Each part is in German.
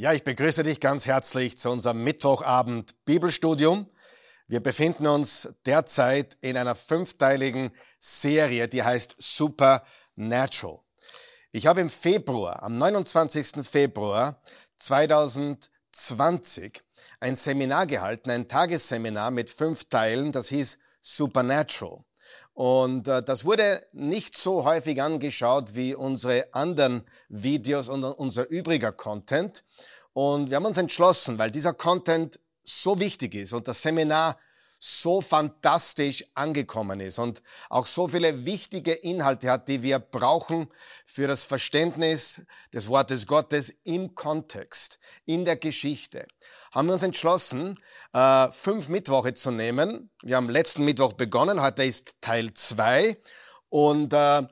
Ja, ich begrüße dich ganz herzlich zu unserem Mittwochabend Bibelstudium. Wir befinden uns derzeit in einer fünfteiligen Serie, die heißt Supernatural. Ich habe im Februar, am 29. Februar 2020, ein Seminar gehalten, ein Tagesseminar mit fünf Teilen, das hieß Supernatural. Und äh, das wurde nicht so häufig angeschaut wie unsere anderen Videos und unser übriger Content. Und wir haben uns entschlossen, weil dieser Content so wichtig ist und das Seminar so fantastisch angekommen ist und auch so viele wichtige Inhalte hat, die wir brauchen für das Verständnis des Wortes Gottes im Kontext, in der Geschichte, haben wir uns entschlossen, äh, fünf Mittwoche zu nehmen. Wir haben letzten Mittwoch begonnen, heute ist Teil zwei und äh,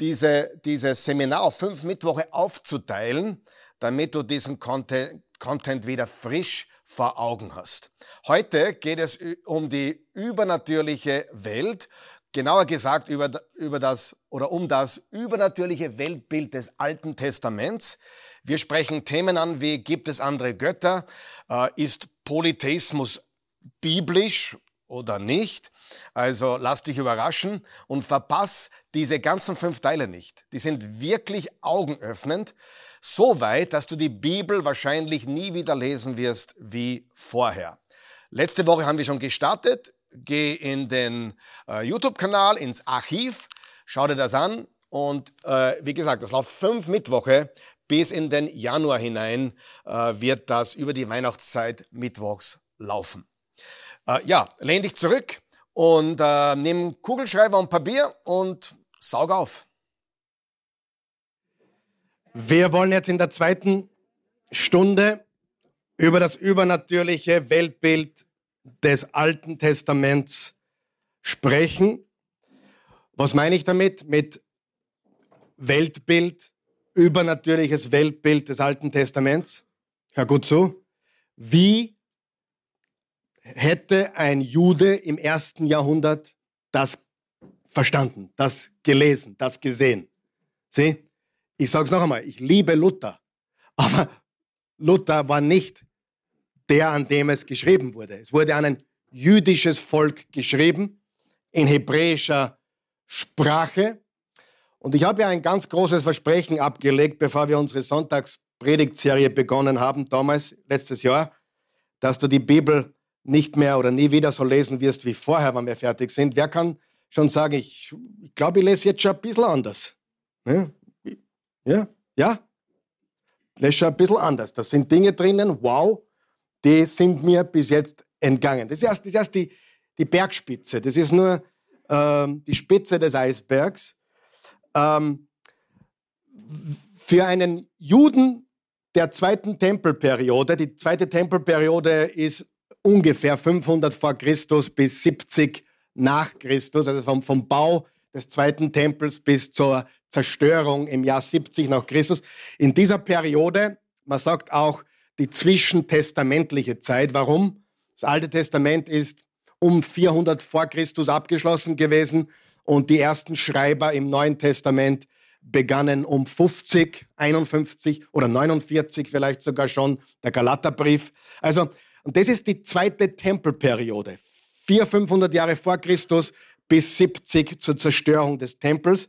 diese, dieses Seminar auf fünf Mittwoche aufzuteilen, damit du diesen Content, Content wieder frisch vor Augen hast. Heute geht es um die übernatürliche Welt, genauer gesagt über, über das oder um das übernatürliche Weltbild des Alten Testaments. Wir sprechen Themen an wie gibt es andere Götter, äh, ist Polytheismus biblisch oder nicht? Also lass dich überraschen und verpass diese ganzen fünf Teile nicht. Die sind wirklich augenöffnend. So weit, dass du die Bibel wahrscheinlich nie wieder lesen wirst wie vorher. Letzte Woche haben wir schon gestartet. Geh in den äh, YouTube-Kanal, ins Archiv, schau dir das an. Und äh, wie gesagt, das läuft fünf Mittwoche bis in den Januar hinein äh, wird das über die Weihnachtszeit mittwochs laufen. Äh, ja, lehn dich zurück und äh, nimm Kugelschreiber und Papier und saug auf. Wir wollen jetzt in der zweiten Stunde über das übernatürliche Weltbild des Alten Testaments sprechen. Was meine ich damit? Mit Weltbild, übernatürliches Weltbild des Alten Testaments. Hör gut zu. Wie hätte ein Jude im ersten Jahrhundert das verstanden, das gelesen, das gesehen? Sieh? Ich sage es noch einmal, ich liebe Luther, aber Luther war nicht der, an dem es geschrieben wurde. Es wurde an ein jüdisches Volk geschrieben, in hebräischer Sprache. Und ich habe ja ein ganz großes Versprechen abgelegt, bevor wir unsere Sonntagspredigtserie begonnen haben, damals, letztes Jahr, dass du die Bibel nicht mehr oder nie wieder so lesen wirst wie vorher, wenn wir fertig sind. Wer kann schon sagen, ich, ich glaube, ich lese jetzt schon ein bisschen anders. Ja? Ja, ja. Das ist schon ein bisschen anders. Da sind Dinge drinnen, wow, die sind mir bis jetzt entgangen. Das ist erst, das ist erst die, die Bergspitze. Das ist nur ähm, die Spitze des Eisbergs. Ähm, für einen Juden der zweiten Tempelperiode, die zweite Tempelperiode ist ungefähr 500 vor Christus bis 70 nach Christus, also vom, vom Bau des zweiten Tempels bis zur Zerstörung im Jahr 70 nach Christus. In dieser Periode, man sagt auch die zwischentestamentliche Zeit. Warum? Das Alte Testament ist um 400 vor Christus abgeschlossen gewesen und die ersten Schreiber im Neuen Testament begannen um 50, 51 oder 49 vielleicht sogar schon, der Galaterbrief. Also, und das ist die zweite Tempelperiode. 400, 500 Jahre vor Christus bis 70 zur Zerstörung des Tempels.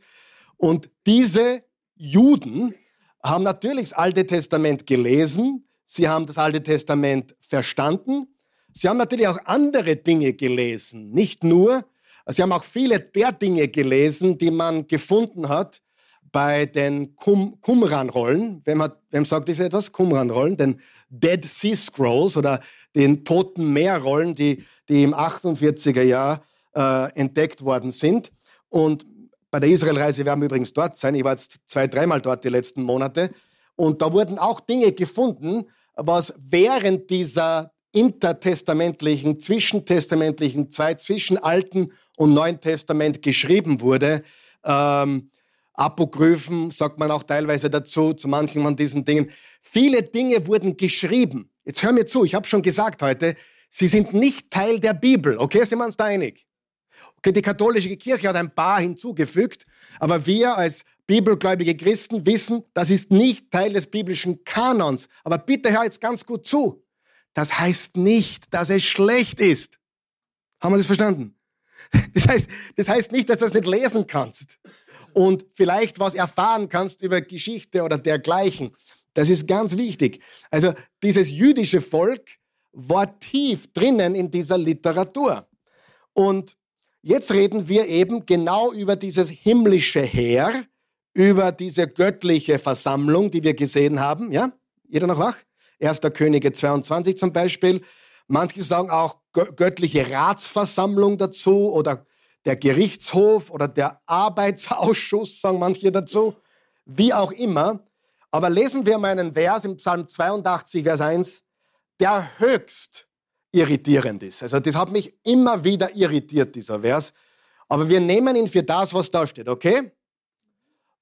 Und diese Juden haben natürlich das Alte Testament gelesen, sie haben das Alte Testament verstanden, sie haben natürlich auch andere Dinge gelesen, nicht nur, sie haben auch viele der Dinge gelesen, die man gefunden hat bei den Qum Qumran-Rollen. Wem, wem sagt das etwas? Qumran-Rollen, den Dead Sea Scrolls oder den Toten Meer-Rollen, die, die im 48er Jahr äh, entdeckt worden sind. Und bei der Israelreise werden wir übrigens dort sein. Ich war jetzt zwei, dreimal dort die letzten Monate. Und da wurden auch Dinge gefunden, was während dieser intertestamentlichen, zwischentestamentlichen Zeit zwischen Alten und Neuen Testament geschrieben wurde. Ähm, Apokryphen sagt man auch teilweise dazu, zu manchen von diesen Dingen. Viele Dinge wurden geschrieben. Jetzt hör mir zu, ich habe schon gesagt heute, sie sind nicht Teil der Bibel. Okay, sind wir uns da einig? Okay, die katholische Kirche hat ein paar hinzugefügt, aber wir als bibelgläubige Christen wissen, das ist nicht Teil des biblischen Kanons. Aber bitte hör jetzt ganz gut zu. Das heißt nicht, dass es schlecht ist. Haben wir das verstanden? Das heißt, das heißt nicht, dass du das nicht lesen kannst und vielleicht was erfahren kannst über Geschichte oder dergleichen. Das ist ganz wichtig. Also dieses jüdische Volk war tief drinnen in dieser Literatur. Und jetzt reden wir eben genau über dieses himmlische Heer, über diese göttliche Versammlung, die wir gesehen haben. Ja? Jeder noch wach? 1. Könige 22 zum Beispiel. Manche sagen auch göttliche Ratsversammlung dazu oder der Gerichtshof oder der Arbeitsausschuss, sagen manche dazu. Wie auch immer. Aber lesen wir mal einen Vers im Psalm 82, Vers 1 der höchst irritierend ist. Also das hat mich immer wieder irritiert, dieser Vers. Aber wir nehmen ihn für das, was da steht, okay?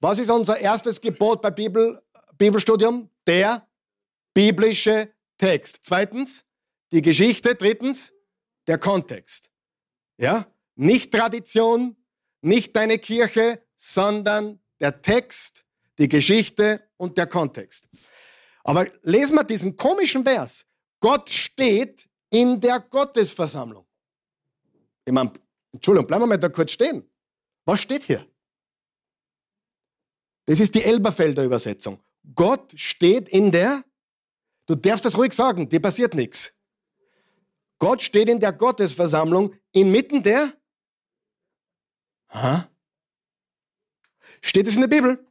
Was ist unser erstes Gebot bei Bibel, Bibelstudium? Der biblische Text. Zweitens, die Geschichte. Drittens, der Kontext. Ja? Nicht Tradition, nicht deine Kirche, sondern der Text, die Geschichte und der Kontext. Aber lesen wir diesen komischen Vers. Gott steht in der Gottesversammlung. Ich meine, Entschuldigung, bleiben wir mal da kurz stehen. Was steht hier? Das ist die Elberfelder Übersetzung. Gott steht in der, du darfst das ruhig sagen, dir passiert nichts. Gott steht in der Gottesversammlung inmitten der, ha? Steht es in der Bibel?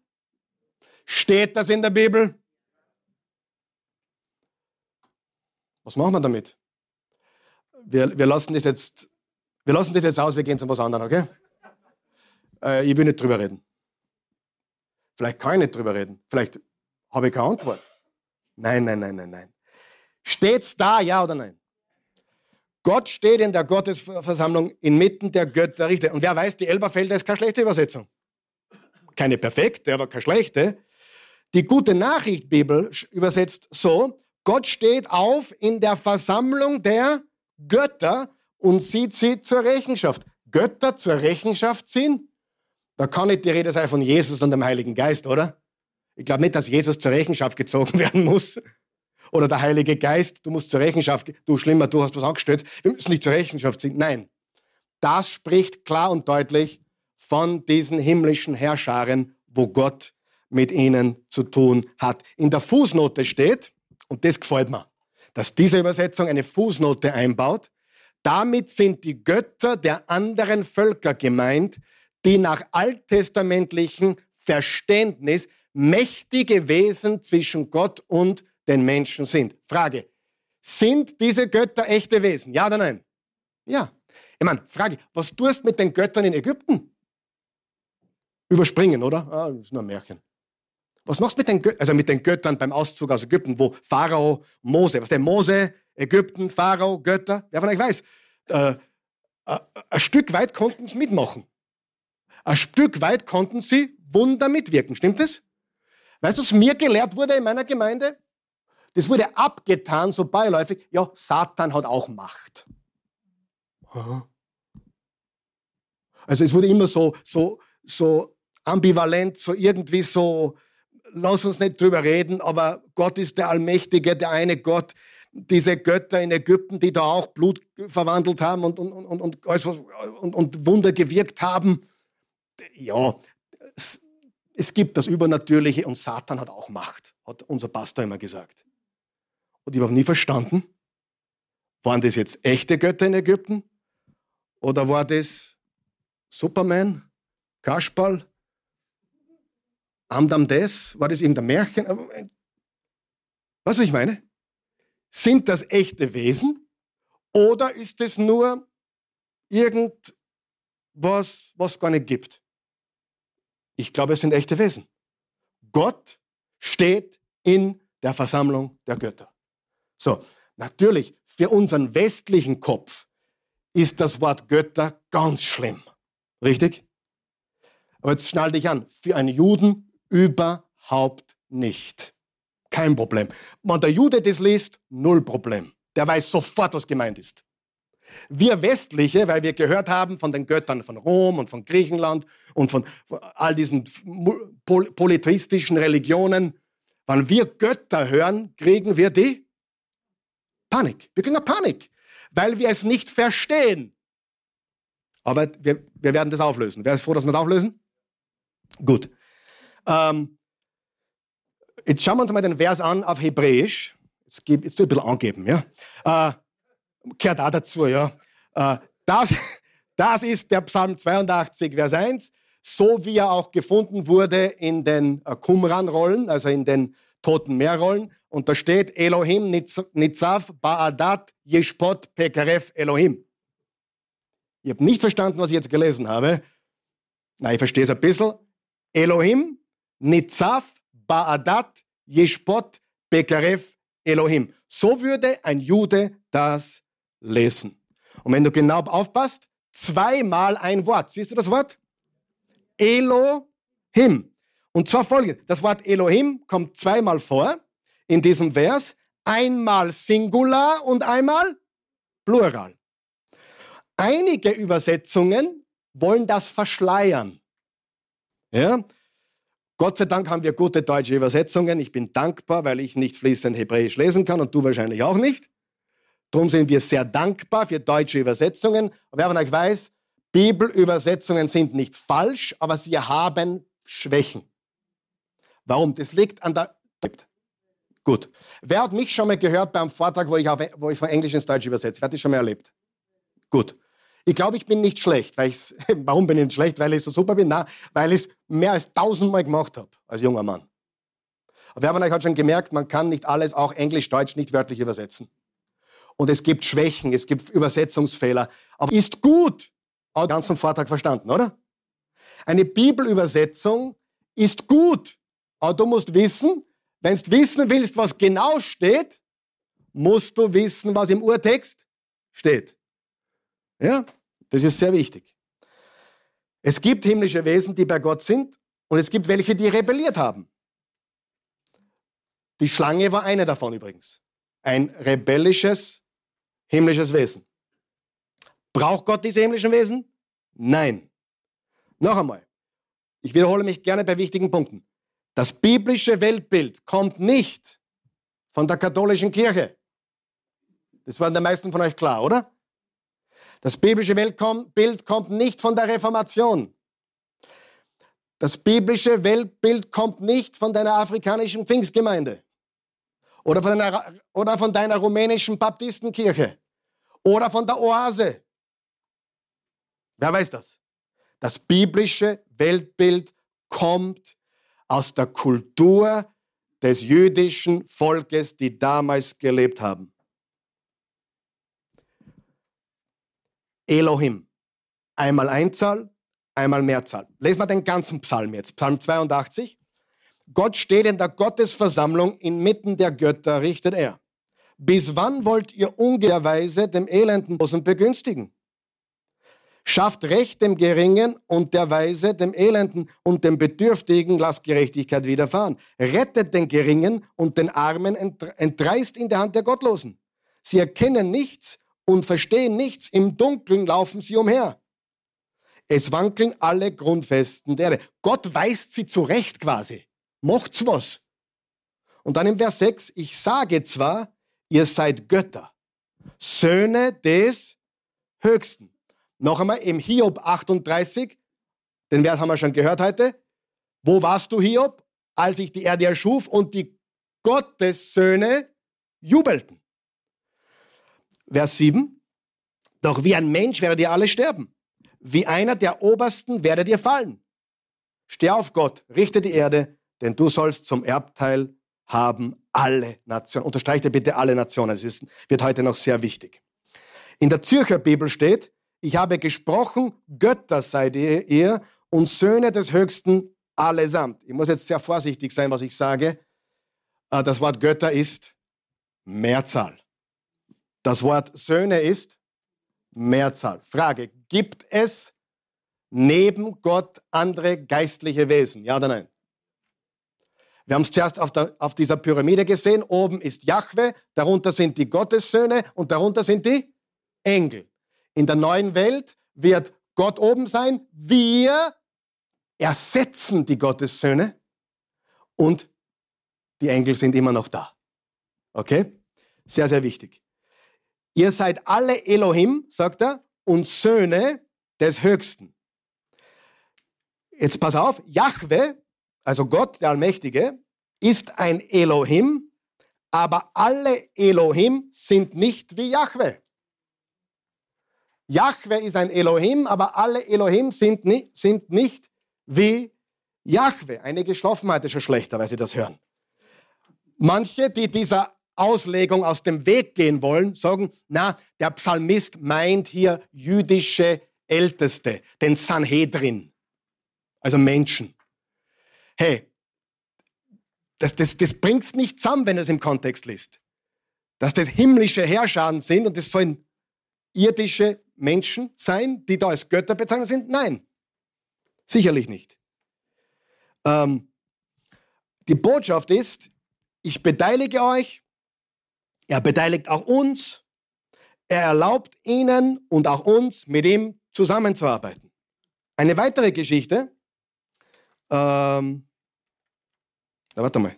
Steht das in der Bibel? Was machen wir damit? Wir, wir, lassen das jetzt, wir lassen das jetzt aus, wir gehen zu was anderem, okay? Äh, ich will nicht drüber reden. Vielleicht kann ich nicht drüber reden. Vielleicht habe ich keine Antwort. Nein, nein, nein, nein, nein. Steht's da, ja oder nein? Gott steht in der Gottesversammlung inmitten der Götter. Und wer weiß, die Elberfelder ist keine schlechte Übersetzung. Keine perfekte, aber keine schlechte. Die gute Nachricht Bibel übersetzt so, Gott steht auf in der Versammlung der Götter und sieht sie zur Rechenschaft. Götter zur Rechenschaft ziehen? Da kann nicht die Rede sein von Jesus und dem Heiligen Geist, oder? Ich glaube nicht, dass Jesus zur Rechenschaft gezogen werden muss. Oder der Heilige Geist, du musst zur Rechenschaft, du schlimmer, du hast was angestellt. Wir müssen nicht zur Rechenschaft ziehen. Nein. Das spricht klar und deutlich von diesen himmlischen Herrscharen, wo Gott mit ihnen zu tun hat. In der Fußnote steht, und das gefällt mir, dass diese Übersetzung eine Fußnote einbaut. Damit sind die Götter der anderen Völker gemeint, die nach alttestamentlichem Verständnis mächtige Wesen zwischen Gott und den Menschen sind. Frage, sind diese Götter echte Wesen? Ja oder nein? Ja. Ich meine, Frage, was tust du mit den Göttern in Ägypten? Überspringen, oder? Ah, das ist nur ein Märchen. Was machst du mit den, Gö also mit den Göttern beim Auszug aus Ägypten, wo Pharao, Mose, was der Mose, Ägypten, Pharao, Götter, wer von euch weiß, äh, äh, ein Stück weit konnten sie mitmachen. Ein Stück weit konnten sie Wunder mitwirken, stimmt das? Weißt du, was mir gelehrt wurde in meiner Gemeinde? Das wurde abgetan, so beiläufig, ja, Satan hat auch Macht. Also es wurde immer so, so, so ambivalent, so irgendwie so, lass uns nicht drüber reden, aber Gott ist der Allmächtige, der eine Gott. Diese Götter in Ägypten, die da auch Blut verwandelt haben und, und, und, und, und, und Wunder gewirkt haben. Ja, es, es gibt das Übernatürliche und Satan hat auch Macht, hat unser Pastor immer gesagt. Und ich habe nie verstanden, waren das jetzt echte Götter in Ägypten? Oder war das Superman, Kasperl, Amdam des? War das irgendein Märchen? Äh, was ich meine? Sind das echte Wesen? Oder ist es nur irgendwas, was gar nicht gibt? Ich glaube, es sind echte Wesen. Gott steht in der Versammlung der Götter. So, natürlich, für unseren westlichen Kopf ist das Wort Götter ganz schlimm. Richtig? Aber jetzt schnall dich an. Für einen Juden Überhaupt nicht. Kein Problem. Wenn der Jude das liest, null Problem. Der weiß sofort, was gemeint ist. Wir Westliche, weil wir gehört haben von den Göttern von Rom und von Griechenland und von, all diesen pol polytheistischen Religionen, wenn wir Götter hören, kriegen wir die Panik. Wir kriegen Panik, weil wir es nicht verstehen. Aber wir, wir werden das auflösen. Wer ist froh, dass wir das auflösen? Gut. Ähm, jetzt schauen wir uns mal den Vers an auf Hebräisch. Jetzt, gebe, jetzt ein bisschen angeben, ja. Äh, gehört auch dazu, ja. Äh, das, das ist der Psalm 82, Vers 1, so wie er auch gefunden wurde in den äh, Qumran-Rollen, also in den Toten Meer-Rollen. Und da steht Elohim Nitzav Ba'adat Yeshpot Pekaref Elohim. Ich habe nicht verstanden, was ich jetzt gelesen habe. Na, ich verstehe es ein bisschen. Elohim Nitzav Ba'adat Yeshpot Pekaref Elohim. So würde ein Jude das lesen. Und wenn du genau aufpasst, zweimal ein Wort. Siehst du das Wort? Elohim. Und zwar folgendes. Das Wort Elohim kommt zweimal vor in diesem Vers. Einmal Singular und einmal Plural. Einige Übersetzungen wollen das verschleiern. Ja? Gott sei Dank haben wir gute deutsche Übersetzungen. Ich bin dankbar, weil ich nicht fließend Hebräisch lesen kann und du wahrscheinlich auch nicht. Darum sind wir sehr dankbar für deutsche Übersetzungen. Und wer von euch weiß, Bibelübersetzungen sind nicht falsch, aber sie haben Schwächen. Warum? Das liegt an der. Gut. Wer hat mich schon mal gehört beim Vortrag, wo ich, auf, wo ich von Englisch ins Deutsch übersetze? Wer hat das schon mal erlebt? Gut. Ich glaube, ich bin nicht schlecht. Weil ich's, warum bin ich nicht schlecht? Weil ich so super bin? Nein, weil ich es mehr als tausendmal gemacht habe als junger Mann. Aber wer von euch hat schon gemerkt, man kann nicht alles, auch Englisch, Deutsch, nicht wörtlich übersetzen und es gibt Schwächen, es gibt Übersetzungsfehler. Aber ist gut. Auch den ganzen Vortrag verstanden, oder? Eine Bibelübersetzung ist gut. Aber du musst wissen, wenn du wissen willst, was genau steht, musst du wissen, was im Urtext steht. Ja, das ist sehr wichtig. Es gibt himmlische Wesen, die bei Gott sind, und es gibt welche, die rebelliert haben. Die Schlange war eine davon übrigens. Ein rebellisches himmlisches Wesen. Braucht Gott diese himmlischen Wesen? Nein. Noch einmal. Ich wiederhole mich gerne bei wichtigen Punkten. Das biblische Weltbild kommt nicht von der katholischen Kirche. Das war den meisten von euch klar, oder? Das biblische Weltbild kommt nicht von der Reformation. Das biblische Weltbild kommt nicht von deiner afrikanischen Pfingstgemeinde. Oder von, einer, oder von deiner rumänischen Baptistenkirche. Oder von der Oase. Wer weiß das? Das biblische Weltbild kommt aus der Kultur des jüdischen Volkes, die damals gelebt haben. Elohim. Einmal Einzahl, einmal Mehrzahl. Lesen wir den ganzen Psalm jetzt. Psalm 82. Gott steht in der Gottesversammlung inmitten der Götter, richtet er. Bis wann wollt ihr ungehrweise dem Elenden begünstigen? Schafft Recht dem Geringen und der Weise dem Elenden und dem Bedürftigen lasst Gerechtigkeit widerfahren. Rettet den Geringen und den Armen entreißt in der Hand der Gottlosen. Sie erkennen nichts und verstehen nichts, im Dunkeln laufen sie umher. Es wankeln alle Grundfesten der Erde. Gott weist sie zurecht quasi macht's was. Und dann im Vers 6, ich sage zwar, ihr seid Götter, Söhne des Höchsten. Noch einmal im Hiob 38, den Vers haben wir schon gehört heute. Wo warst du, Hiob, als ich die Erde erschuf und die Gottessöhne jubelten? Vers 7, doch wie ein Mensch werdet ihr alle sterben. Wie einer der Obersten werdet ihr fallen. Steh auf, Gott, richte die Erde, denn du sollst zum Erbteil haben alle Nationen. Unterstreicht bitte alle Nationen. Es wird heute noch sehr wichtig. In der Zürcher Bibel steht, ich habe gesprochen, Götter seid ihr und Söhne des Höchsten allesamt. Ich muss jetzt sehr vorsichtig sein, was ich sage. Äh, das Wort Götter ist Mehrzahl. Das Wort Söhne ist Mehrzahl. Frage, gibt es neben Gott andere geistliche Wesen? Ja oder nein? Wir haben es zuerst auf, der, auf dieser Pyramide gesehen. Oben ist Jahwe, darunter sind die Gottessöhne und darunter sind die Engel. In der neuen Welt wird Gott oben sein. Wir ersetzen die Gottessöhne und die Engel sind immer noch da. Okay? Sehr, sehr wichtig. Ihr seid alle Elohim, sagt er, und Söhne des Höchsten. Jetzt pass auf, Jahwe, also Gott, der Allmächtige, ist ein Elohim, aber alle Elohim sind nicht wie Jahwe. Jahwe ist ein Elohim, aber alle Elohim sind, ni sind nicht wie Jahwe. Einige schlafen heute schon schlechter, weil sie das hören. Manche, die dieser Auslegung aus dem Weg gehen wollen, sagen, na, der Psalmist meint hier jüdische Älteste, den Sanhedrin, also Menschen. Hey, das, das, das bringt es nicht zusammen, wenn du es im Kontext liest. Dass das himmlische Herrscher sind und das sollen irdische Menschen sein, die da als Götter bezeichnet sind? Nein, sicherlich nicht. Ähm, die Botschaft ist, ich beteilige euch, er beteiligt auch uns, er erlaubt ihnen und auch uns, mit ihm zusammenzuarbeiten. Eine weitere Geschichte, ähm, na, warte mal.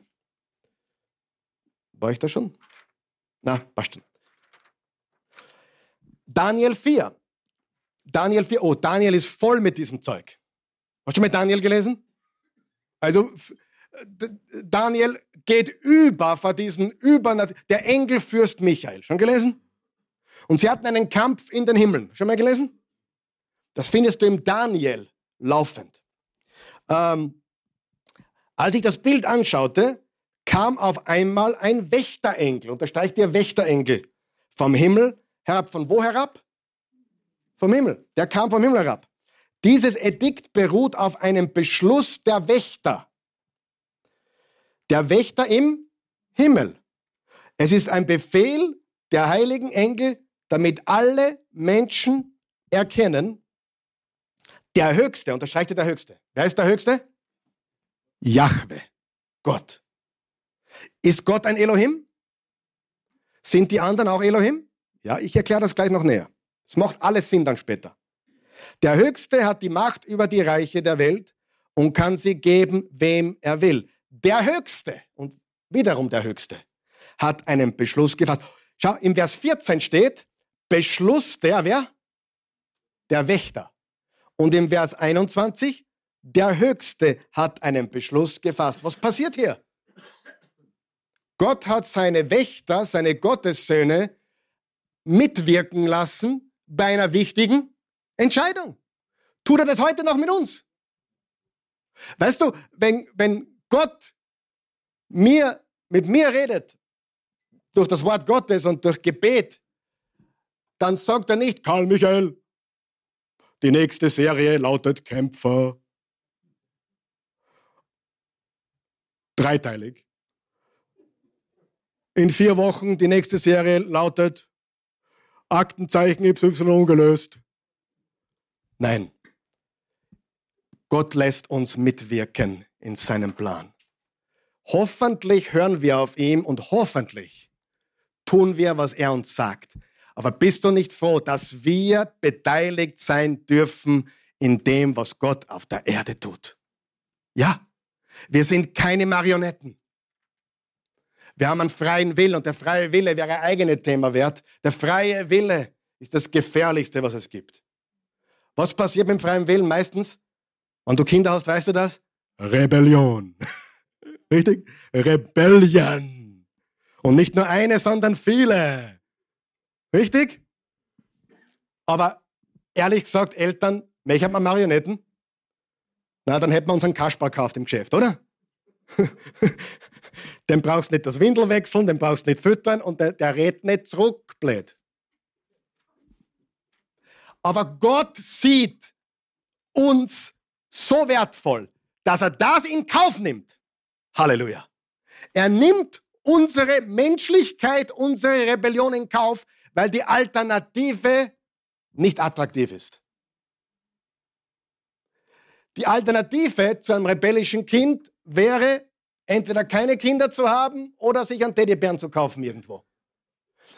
War ich da schon? Na, passt schon. Daniel 4. Daniel 4. Oh, Daniel ist voll mit diesem Zeug. Hast du mal Daniel gelesen? Also, Daniel geht über vor diesen Übernat der Engelfürst Michael. Schon gelesen? Und sie hatten einen Kampf in den Himmeln. Schon mal gelesen? Das findest du im Daniel laufend. Ähm, als ich das Bild anschaute, kam auf einmal ein Wächterengel. Unterstreicht ihr Wächterengel vom Himmel herab. Von wo herab? Vom Himmel. Der kam vom Himmel herab. Dieses Edikt beruht auf einem Beschluss der Wächter. Der Wächter im Himmel. Es ist ein Befehl der heiligen Engel, damit alle Menschen erkennen, der Höchste, unterstreicht der Höchste. Wer ist der Höchste? Jahwe, Gott. Ist Gott ein Elohim? Sind die anderen auch Elohim? Ja, ich erkläre das gleich noch näher. Es macht alles Sinn dann später. Der Höchste hat die Macht über die Reiche der Welt und kann sie geben, wem er will. Der Höchste und wiederum der Höchste hat einen Beschluss gefasst. Schau, im Vers 14 steht, Beschluss der, wer? Der Wächter. Und im Vers 21, der Höchste hat einen Beschluss gefasst. Was passiert hier? Gott hat seine Wächter, seine Gottessöhne mitwirken lassen bei einer wichtigen Entscheidung. Tut er das heute noch mit uns? Weißt du, wenn, wenn Gott mir, mit mir redet, durch das Wort Gottes und durch Gebet, dann sagt er nicht, Karl Michael, die nächste Serie lautet Kämpfer. Dreiteilig. In vier Wochen die nächste Serie lautet Aktenzeichen Y gelöst. Nein. Gott lässt uns mitwirken in seinem Plan. Hoffentlich hören wir auf ihn und hoffentlich tun wir, was er uns sagt. Aber bist du nicht froh, dass wir beteiligt sein dürfen in dem, was Gott auf der Erde tut? Ja, wir sind keine Marionetten. Wir haben einen freien Willen und der freie Wille wäre ein eigenes Thema wert. Der freie Wille ist das Gefährlichste, was es gibt. Was passiert mit dem freien Willen meistens? Wenn du Kinder hast, weißt du das? Rebellion. Richtig? Rebellion. Und nicht nur eine, sondern viele. Richtig? Aber ehrlich gesagt, Eltern, welche hat man Marionetten? Na, dann hätten wir unseren Kasper gekauft im Geschäft, oder? den brauchst du nicht das Windel wechseln, den brauchst du nicht füttern und der, der redet nicht zurück, blöd. Aber Gott sieht uns so wertvoll, dass er das in Kauf nimmt. Halleluja. Er nimmt unsere Menschlichkeit, unsere Rebellion in Kauf, weil die Alternative nicht attraktiv ist. Die Alternative zu einem rebellischen Kind wäre, entweder keine Kinder zu haben oder sich einen Teddybären zu kaufen irgendwo.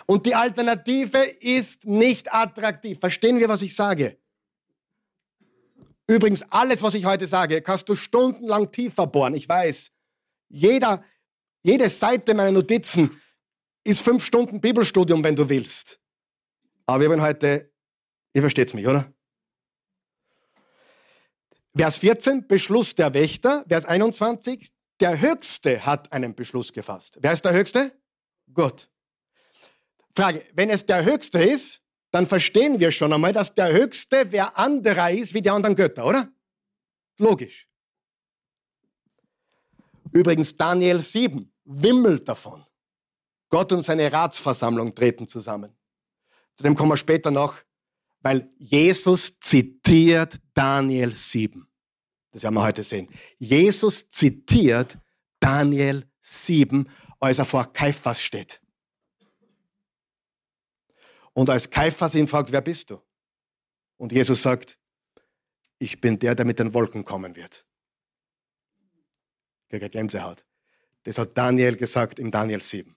Und die Alternative ist nicht attraktiv. Verstehen wir, was ich sage? Übrigens, alles, was ich heute sage, kannst du stundenlang tiefer bohren. Ich weiß, jeder, jede Seite meiner Notizen ist fünf Stunden Bibelstudium, wenn du willst. Aber wir wollen heute, ihr versteht mich, oder? Vers 14, Beschluss der Wächter. Vers 21, der Höchste hat einen Beschluss gefasst. Wer ist der Höchste? Gott. Frage, wenn es der Höchste ist, dann verstehen wir schon einmal, dass der Höchste wer anderer ist wie die anderen Götter, oder? Logisch. Übrigens, Daniel 7 wimmelt davon. Gott und seine Ratsversammlung treten zusammen. Zu dem kommen wir später noch, weil Jesus zitiert Daniel 7. Das werden wir heute sehen. Jesus zitiert Daniel 7, als er vor Kaiphas steht. Und als Kaiphas ihn fragt, wer bist du? Und Jesus sagt, ich bin der, der mit den Wolken kommen wird. Gänsehaut. Das hat Daniel gesagt im Daniel 7.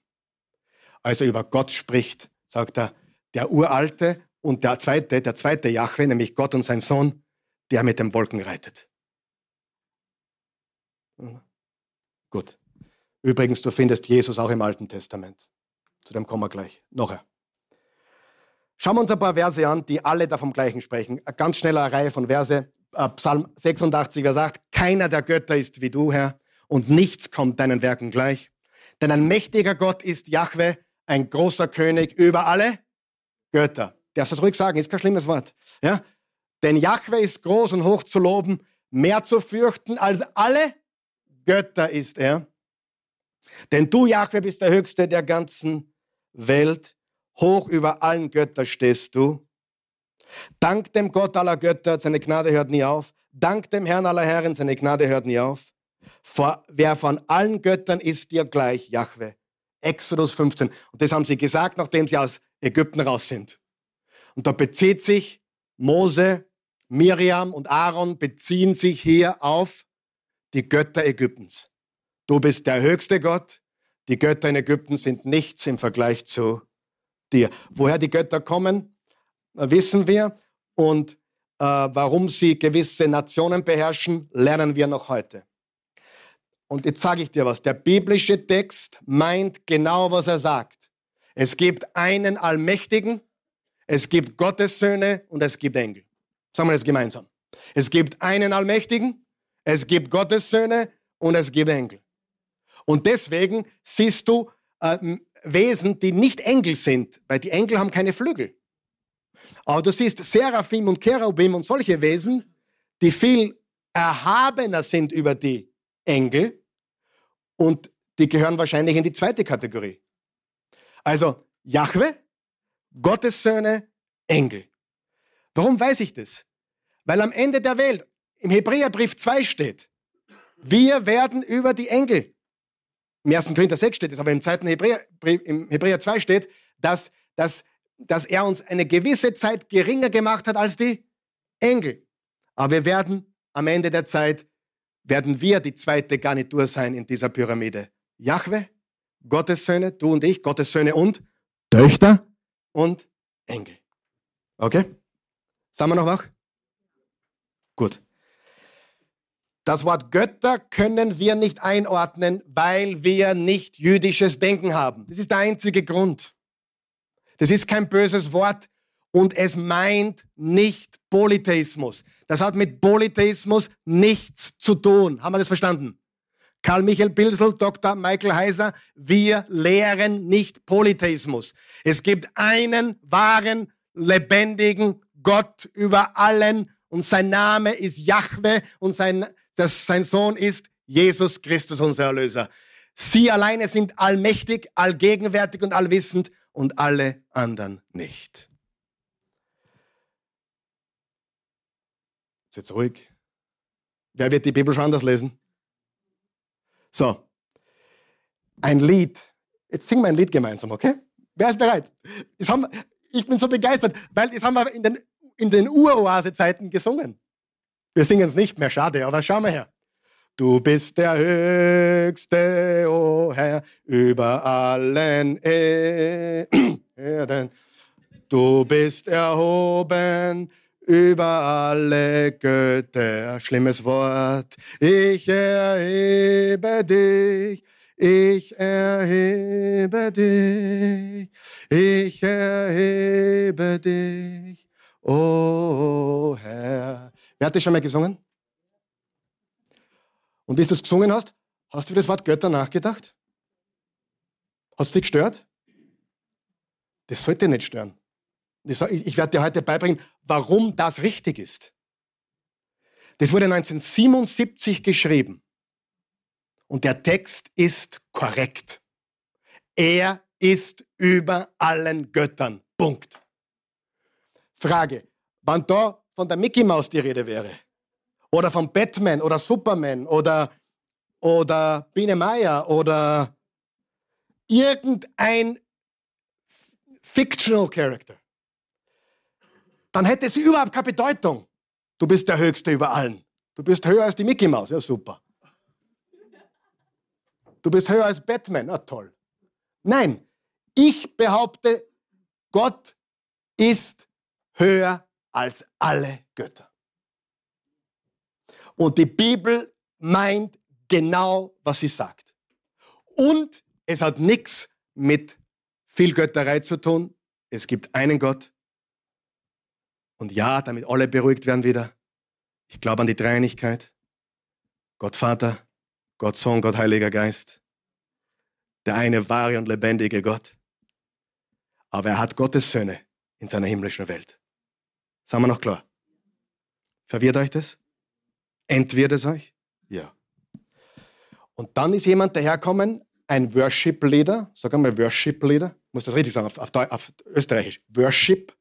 Als er über Gott spricht, sagt er, der Uralte und der Zweite, der zweite Jahwe, nämlich Gott und sein Sohn, der mit den Wolken reitet. Mhm. Gut. Übrigens, du findest Jesus auch im Alten Testament. Zu dem kommen wir gleich. Nachher. Schauen wir uns ein paar Verse an, die alle davon Gleichen sprechen. Eine ganz schnelle Reihe von Verse. Äh, Psalm 86, Vers 8. Keiner der Götter ist wie du, Herr, und nichts kommt deinen Werken gleich. Denn ein mächtiger Gott ist Jahwe, ein großer König über alle Götter. Darfst das ruhig sagen, ist kein schlimmes Wort. Ja? Denn Jahwe ist groß und hoch zu loben, mehr zu fürchten als alle Götter ist er. Denn du, Jahwe, bist der Höchste der ganzen Welt. Hoch über allen Göttern stehst du. Dank dem Gott aller Götter, seine Gnade hört nie auf. Dank dem Herrn aller Herren, seine Gnade hört nie auf. Vor, wer von allen Göttern ist dir gleich, Jahwe? Exodus 15. Und das haben sie gesagt, nachdem sie aus Ägypten raus sind. Und da bezieht sich Mose, Miriam und Aaron beziehen sich hier auf die Götter Ägyptens. Du bist der höchste Gott. Die Götter in Ägypten sind nichts im Vergleich zu dir. Woher die Götter kommen, wissen wir. Und äh, warum sie gewisse Nationen beherrschen, lernen wir noch heute. Und jetzt sage ich dir was. Der biblische Text meint genau, was er sagt. Es gibt einen Allmächtigen, es gibt Gottes Söhne und es gibt Engel. Sagen wir das gemeinsam. Es gibt einen Allmächtigen, es gibt Gottes Söhne und es gibt Engel. Und deswegen siehst du äh, Wesen, die nicht Engel sind, weil die Engel haben keine Flügel. Aber du siehst Seraphim und Cherubim und solche Wesen, die viel erhabener sind über die Engel und die gehören wahrscheinlich in die zweite Kategorie. Also Jahwe, Gottes Söhne, Engel. Warum weiß ich das? Weil am Ende der Welt im Hebräerbrief 2 steht, wir werden über die Engel, im 1. Korinther 6 steht es, aber im zweiten Hebräer, im Hebräer 2 steht, dass, dass, dass er uns eine gewisse Zeit geringer gemacht hat als die Engel. Aber wir werden am Ende der Zeit, werden wir die zweite Garnitur sein in dieser Pyramide. Jahwe, Gottes Söhne, du und ich, Gottes Söhne und Töchter und Engel. Okay? Sagen wir noch wach? Gut. Das Wort Götter können wir nicht einordnen, weil wir nicht jüdisches Denken haben. Das ist der einzige Grund. Das ist kein böses Wort und es meint nicht Polytheismus. Das hat mit Polytheismus nichts zu tun. Haben wir das verstanden? Karl Michael Bilsel, Dr. Michael Heiser, wir lehren nicht Polytheismus. Es gibt einen wahren, lebendigen Gott über allen und sein Name ist Jahwe und sein, das, sein Sohn ist Jesus Christus, unser Erlöser. Sie alleine sind allmächtig, allgegenwärtig und allwissend und alle anderen nicht. Jetzt ruhig. Wer wird die Bibel schon anders lesen? So, ein Lied. Jetzt singen wir ein Lied gemeinsam, okay? Wer ist bereit? Ich bin so begeistert, weil das haben wir in den in den Uroase-Zeiten gesungen. Wir singen es nicht mehr, schade, aber schau mal her. Du bist der Höchste, o oh Herr, über allen. Erden. Du bist erhoben über alle Götter. Schlimmes Wort. Ich erhebe dich. Ich erhebe dich. Ich erhebe dich. O Herr. Wer hat das schon mal gesungen? Und wie du es gesungen hast, hast du über das Wort Götter nachgedacht? Hast du dich gestört? Das sollte nicht stören. Ich werde dir heute beibringen, warum das richtig ist. Das wurde 1977 geschrieben. Und der Text ist korrekt. Er ist über allen Göttern. Punkt. Frage, wann da von der Mickey Maus die Rede wäre, oder von Batman oder Superman oder, oder Biene Meier oder irgendein fictional Character, dann hätte sie überhaupt keine Bedeutung. Du bist der Höchste über allen. Du bist höher als die Mickey Maus. Ja, super. Du bist höher als Batman. Na toll. Nein, ich behaupte, Gott ist höher als alle Götter. Und die Bibel meint genau, was sie sagt. Und es hat nichts mit viel Götterei zu tun. Es gibt einen Gott. Und ja, damit alle beruhigt werden wieder. Ich glaube an die Dreieinigkeit. Gott Vater, Gott Sohn, Gott Heiliger Geist. Der eine wahre und lebendige Gott. Aber er hat Gottes Söhne in seiner himmlischen Welt. Sagen wir noch klar? Verwirrt euch das? Entwirrt es euch? Ja. Und dann ist jemand daherkommen, ein Worship-Leader, sag einmal Worship-Leader, muss das richtig sagen, auf, auf, auf Österreichisch. Worship,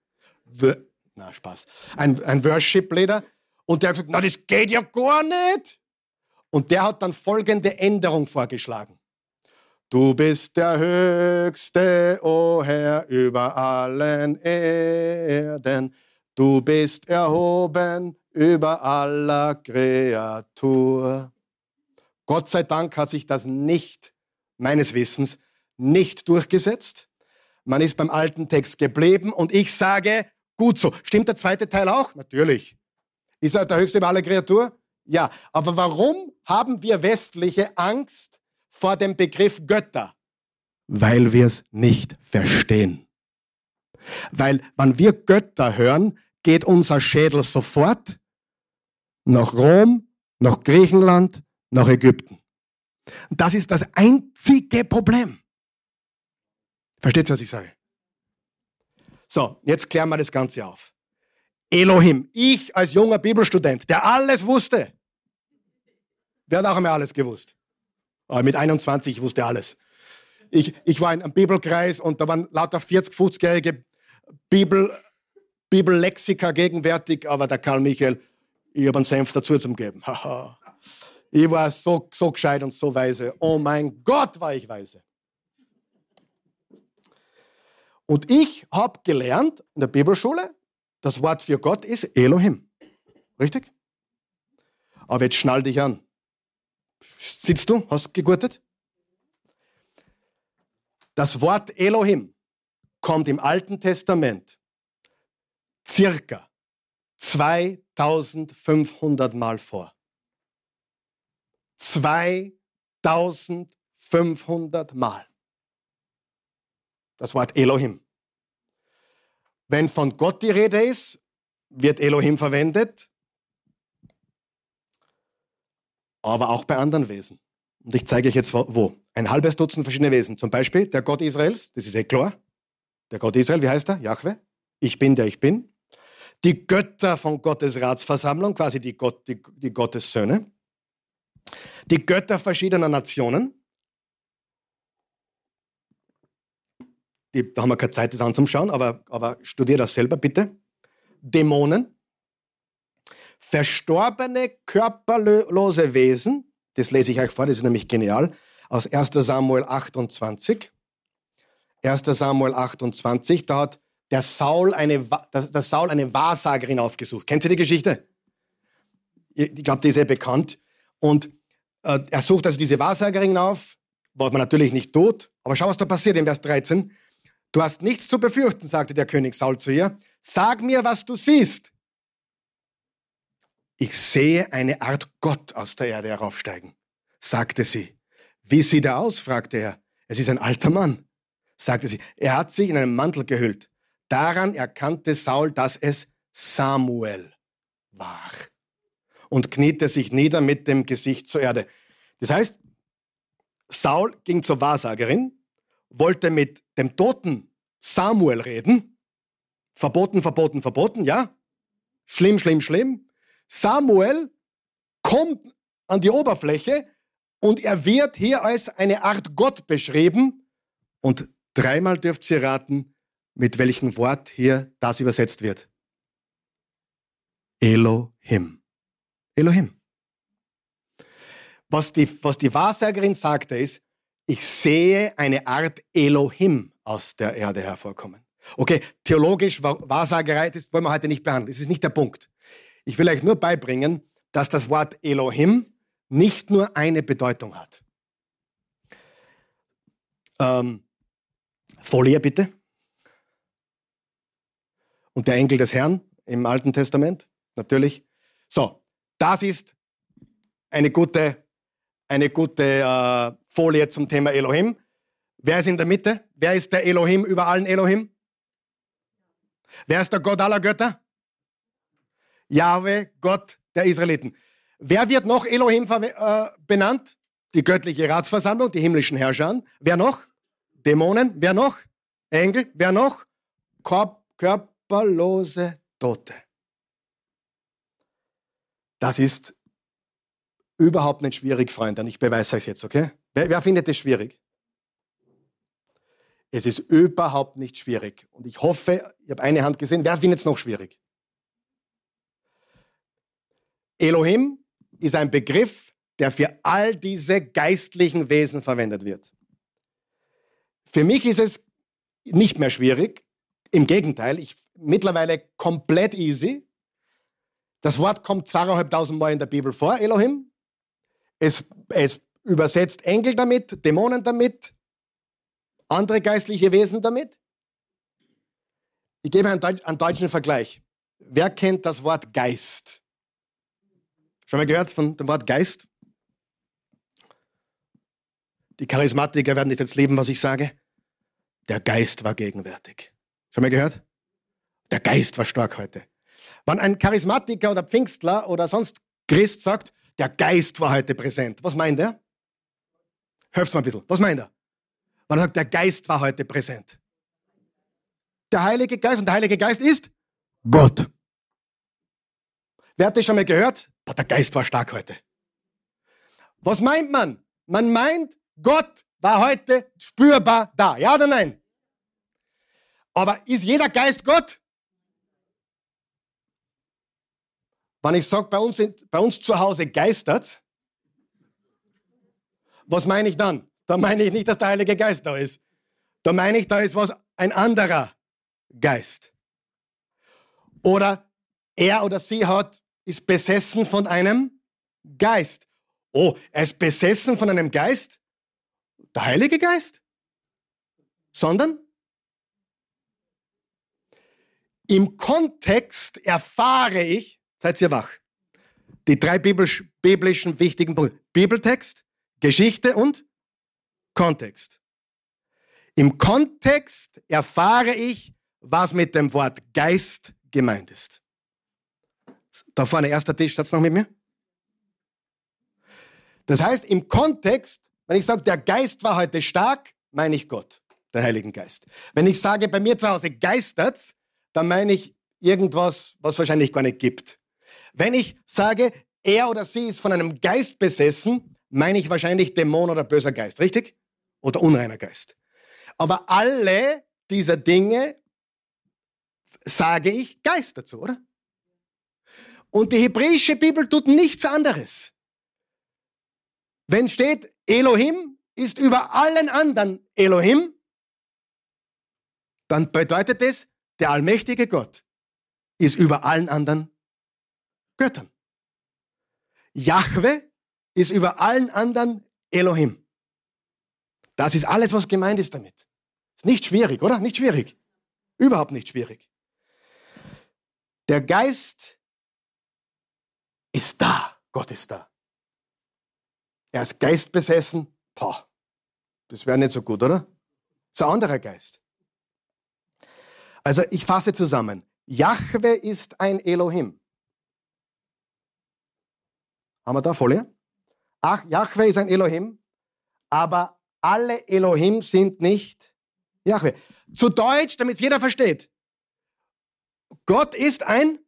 wor, na Spaß. Ein, ein Worship-Leader. Und der hat gesagt, na das geht ja gar nicht. Und der hat dann folgende Änderung vorgeschlagen. Du bist der Höchste, o oh Herr, über allen Erden. Du bist erhoben über aller Kreatur. Gott sei Dank hat sich das nicht, meines Wissens, nicht durchgesetzt. Man ist beim alten Text geblieben und ich sage, gut so. Stimmt der zweite Teil auch? Natürlich. Ist er der höchste über alle Kreatur? Ja. Aber warum haben wir Westliche Angst vor dem Begriff Götter? Weil wir es nicht verstehen. Weil, wenn wir Götter hören, geht unser Schädel sofort nach Rom, nach Griechenland, nach Ägypten. Und das ist das einzige Problem. Versteht ihr, was ich sage? So, jetzt klären wir das Ganze auf. Elohim, ich als junger Bibelstudent, der alles wusste. Wer hat auch einmal alles gewusst? Aber mit 21, ich wusste alles. Ich, ich war in einem Bibelkreis und da waren lauter 40, 50-jährige Bibel, Bibellexika gegenwärtig, aber der Karl Michael, ich habe einen Senf dazu zum geben. ich war so, so gescheit und so weise. Oh mein Gott, war ich weise. Und ich habe gelernt in der Bibelschule, das Wort für Gott ist Elohim. Richtig? Aber jetzt schnall dich an. Sitzt du? Hast gegurtet? Das Wort Elohim kommt im Alten Testament circa 2500 Mal vor. 2500 Mal. Das Wort Elohim. Wenn von Gott die Rede ist, wird Elohim verwendet, aber auch bei anderen Wesen. Und ich zeige euch jetzt wo. Ein halbes Dutzend verschiedene Wesen. Zum Beispiel der Gott Israels, das ist eh klar. Der Gott Israel, wie heißt er? Jahwe. Ich bin, der ich bin die Götter von Gottes Ratsversammlung, quasi die, Gott, die, die Gottessöhne, die Götter verschiedener Nationen. Die, da haben wir keine Zeit, das anzuschauen, aber, aber studier das selber bitte. Dämonen, verstorbene, körperlose Wesen, das lese ich euch vor, das ist nämlich genial, aus 1 Samuel 28. 1 Samuel 28, da hat der Saul eine, der Saul eine Wahrsagerin aufgesucht. Kennt ihr die Geschichte? Ich glaube, die ist sehr bekannt. Und äh, er sucht also diese Wahrsagerin auf, was man natürlich nicht tut. Aber schau, was da passiert in Vers 13. Du hast nichts zu befürchten, sagte der König Saul zu ihr. Sag mir, was du siehst. Ich sehe eine Art Gott aus der Erde heraufsteigen, sagte sie. Wie sieht er aus? fragte er. Es ist ein alter Mann, sagte sie. Er hat sich in einen Mantel gehüllt. Daran erkannte Saul, dass es Samuel war und kniete sich nieder mit dem Gesicht zur Erde. Das heißt, Saul ging zur Wahrsagerin, wollte mit dem toten Samuel reden. Verboten, verboten, verboten, ja? Schlimm, schlimm, schlimm. Samuel kommt an die Oberfläche und er wird hier als eine Art Gott beschrieben. Und dreimal dürft ihr raten, mit welchem Wort hier das übersetzt wird. Elohim. Elohim. Was die, was die Wahrsagerin sagte, ist, ich sehe eine Art Elohim aus der Erde hervorkommen. Okay, theologisch, Wahrsagerei, das wollen wir heute nicht behandeln. Das ist nicht der Punkt. Ich will euch nur beibringen, dass das Wort Elohim nicht nur eine Bedeutung hat. Ähm, Folie bitte. Und der Engel des Herrn im Alten Testament, natürlich. So, das ist eine gute eine gute äh, Folie zum Thema Elohim. Wer ist in der Mitte? Wer ist der Elohim über allen Elohim? Wer ist der Gott aller Götter? Jahwe, Gott der Israeliten. Wer wird noch Elohim äh, benannt? Die göttliche Ratsversammlung, die himmlischen Herrscher. Wer noch? Dämonen. Wer noch? Engel. Wer noch? Korb, körperlose Tote. Das ist Überhaupt nicht schwierig, Freunde. Und ich beweise euch jetzt, okay? Wer, wer findet es schwierig? Es ist überhaupt nicht schwierig. Und ich hoffe, ich habe eine Hand gesehen. Wer findet es noch schwierig? Elohim ist ein Begriff, der für all diese geistlichen Wesen verwendet wird. Für mich ist es nicht mehr schwierig. Im Gegenteil, ich mittlerweile komplett easy. Das Wort kommt zweieinhalbtausend Mal in der Bibel vor, Elohim. Es, es übersetzt Engel damit, Dämonen damit, andere geistliche Wesen damit. Ich gebe einen, Deut einen deutschen Vergleich. Wer kennt das Wort Geist? Schon mal gehört von dem Wort Geist? Die Charismatiker werden nicht jetzt leben, was ich sage. Der Geist war gegenwärtig. Schon mal gehört? Der Geist war stark heute. Wenn ein Charismatiker oder Pfingstler oder sonst Christ sagt, der Geist war heute präsent. Was meint er? Hört's mal ein bisschen. Was meint er? Wenn er sagt, der Geist war heute präsent. Der Heilige Geist und der Heilige Geist ist Gott. Wer hat das schon mal gehört? Boah, der Geist war stark heute. Was meint man? Man meint, Gott war heute spürbar da. Ja oder nein? Aber ist jeder Geist Gott? Wenn ich sage, bei uns, bei uns zu Hause geistert, was meine ich dann? Da meine ich nicht, dass der Heilige Geist da ist. Da meine ich, da ist was, ein anderer Geist. Oder er oder sie hat, ist besessen von einem Geist. Oh, er ist besessen von einem Geist? Der Heilige Geist? Sondern im Kontext erfahre ich, Seid ihr wach? Die drei biblisch, biblischen wichtigen Punkte. Bibeltext, Geschichte und Kontext. Im Kontext erfahre ich, was mit dem Wort Geist gemeint ist. Da vorne, erster Tisch, sitzt noch mit mir? Das heißt, im Kontext, wenn ich sage, der Geist war heute stark, meine ich Gott, der Heiligen Geist. Wenn ich sage, bei mir zu Hause geistert, dann meine ich irgendwas, was wahrscheinlich gar nicht gibt. Wenn ich sage, er oder sie ist von einem Geist besessen, meine ich wahrscheinlich Dämon oder böser Geist, richtig? Oder unreiner Geist. Aber alle diese Dinge sage ich Geist dazu, oder? Und die hebräische Bibel tut nichts anderes. Wenn steht, Elohim ist über allen anderen Elohim, dann bedeutet es, der allmächtige Gott ist über allen anderen Göttern. Jahwe ist über allen anderen Elohim. Das ist alles, was gemeint ist damit. Nicht schwierig, oder? Nicht schwierig. Überhaupt nicht schwierig. Der Geist ist da. Gott ist da. Er ist geistbesessen. Boah, das wäre nicht so gut, oder? Das ist ein anderer Geist. Also ich fasse zusammen. Jahwe ist ein Elohim. Haben wir da Folie? Ach, Jahwe ist ein Elohim, aber alle Elohim sind nicht Jahwe. Zu Deutsch, damit es jeder versteht. Gott ist ein,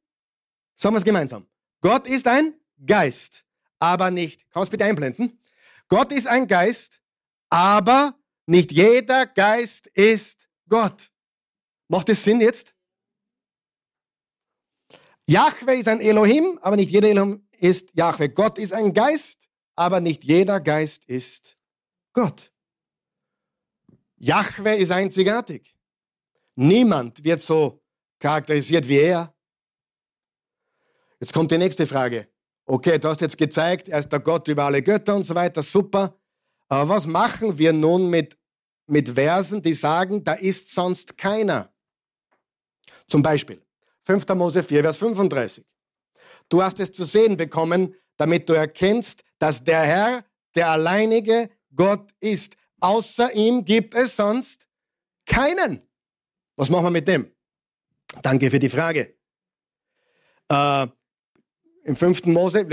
sagen wir es gemeinsam, Gott ist ein Geist, aber nicht, kannst bitte einblenden? Gott ist ein Geist, aber nicht jeder Geist ist Gott. Macht es Sinn jetzt? Jahwe ist ein Elohim, aber nicht jeder Elohim ist Jahwe. Gott ist ein Geist, aber nicht jeder Geist ist Gott. Jahwe ist einzigartig. Niemand wird so charakterisiert wie er. Jetzt kommt die nächste Frage. Okay, du hast jetzt gezeigt, er ist der Gott über alle Götter und so weiter, super. Aber was machen wir nun mit, mit Versen, die sagen, da ist sonst keiner? Zum Beispiel 5. Mose 4, Vers 35. Du hast es zu sehen bekommen, damit du erkennst, dass der Herr der alleinige Gott ist. Außer ihm gibt es sonst keinen. Was machen wir mit dem? Danke für die Frage. Äh, Im 5. Mose,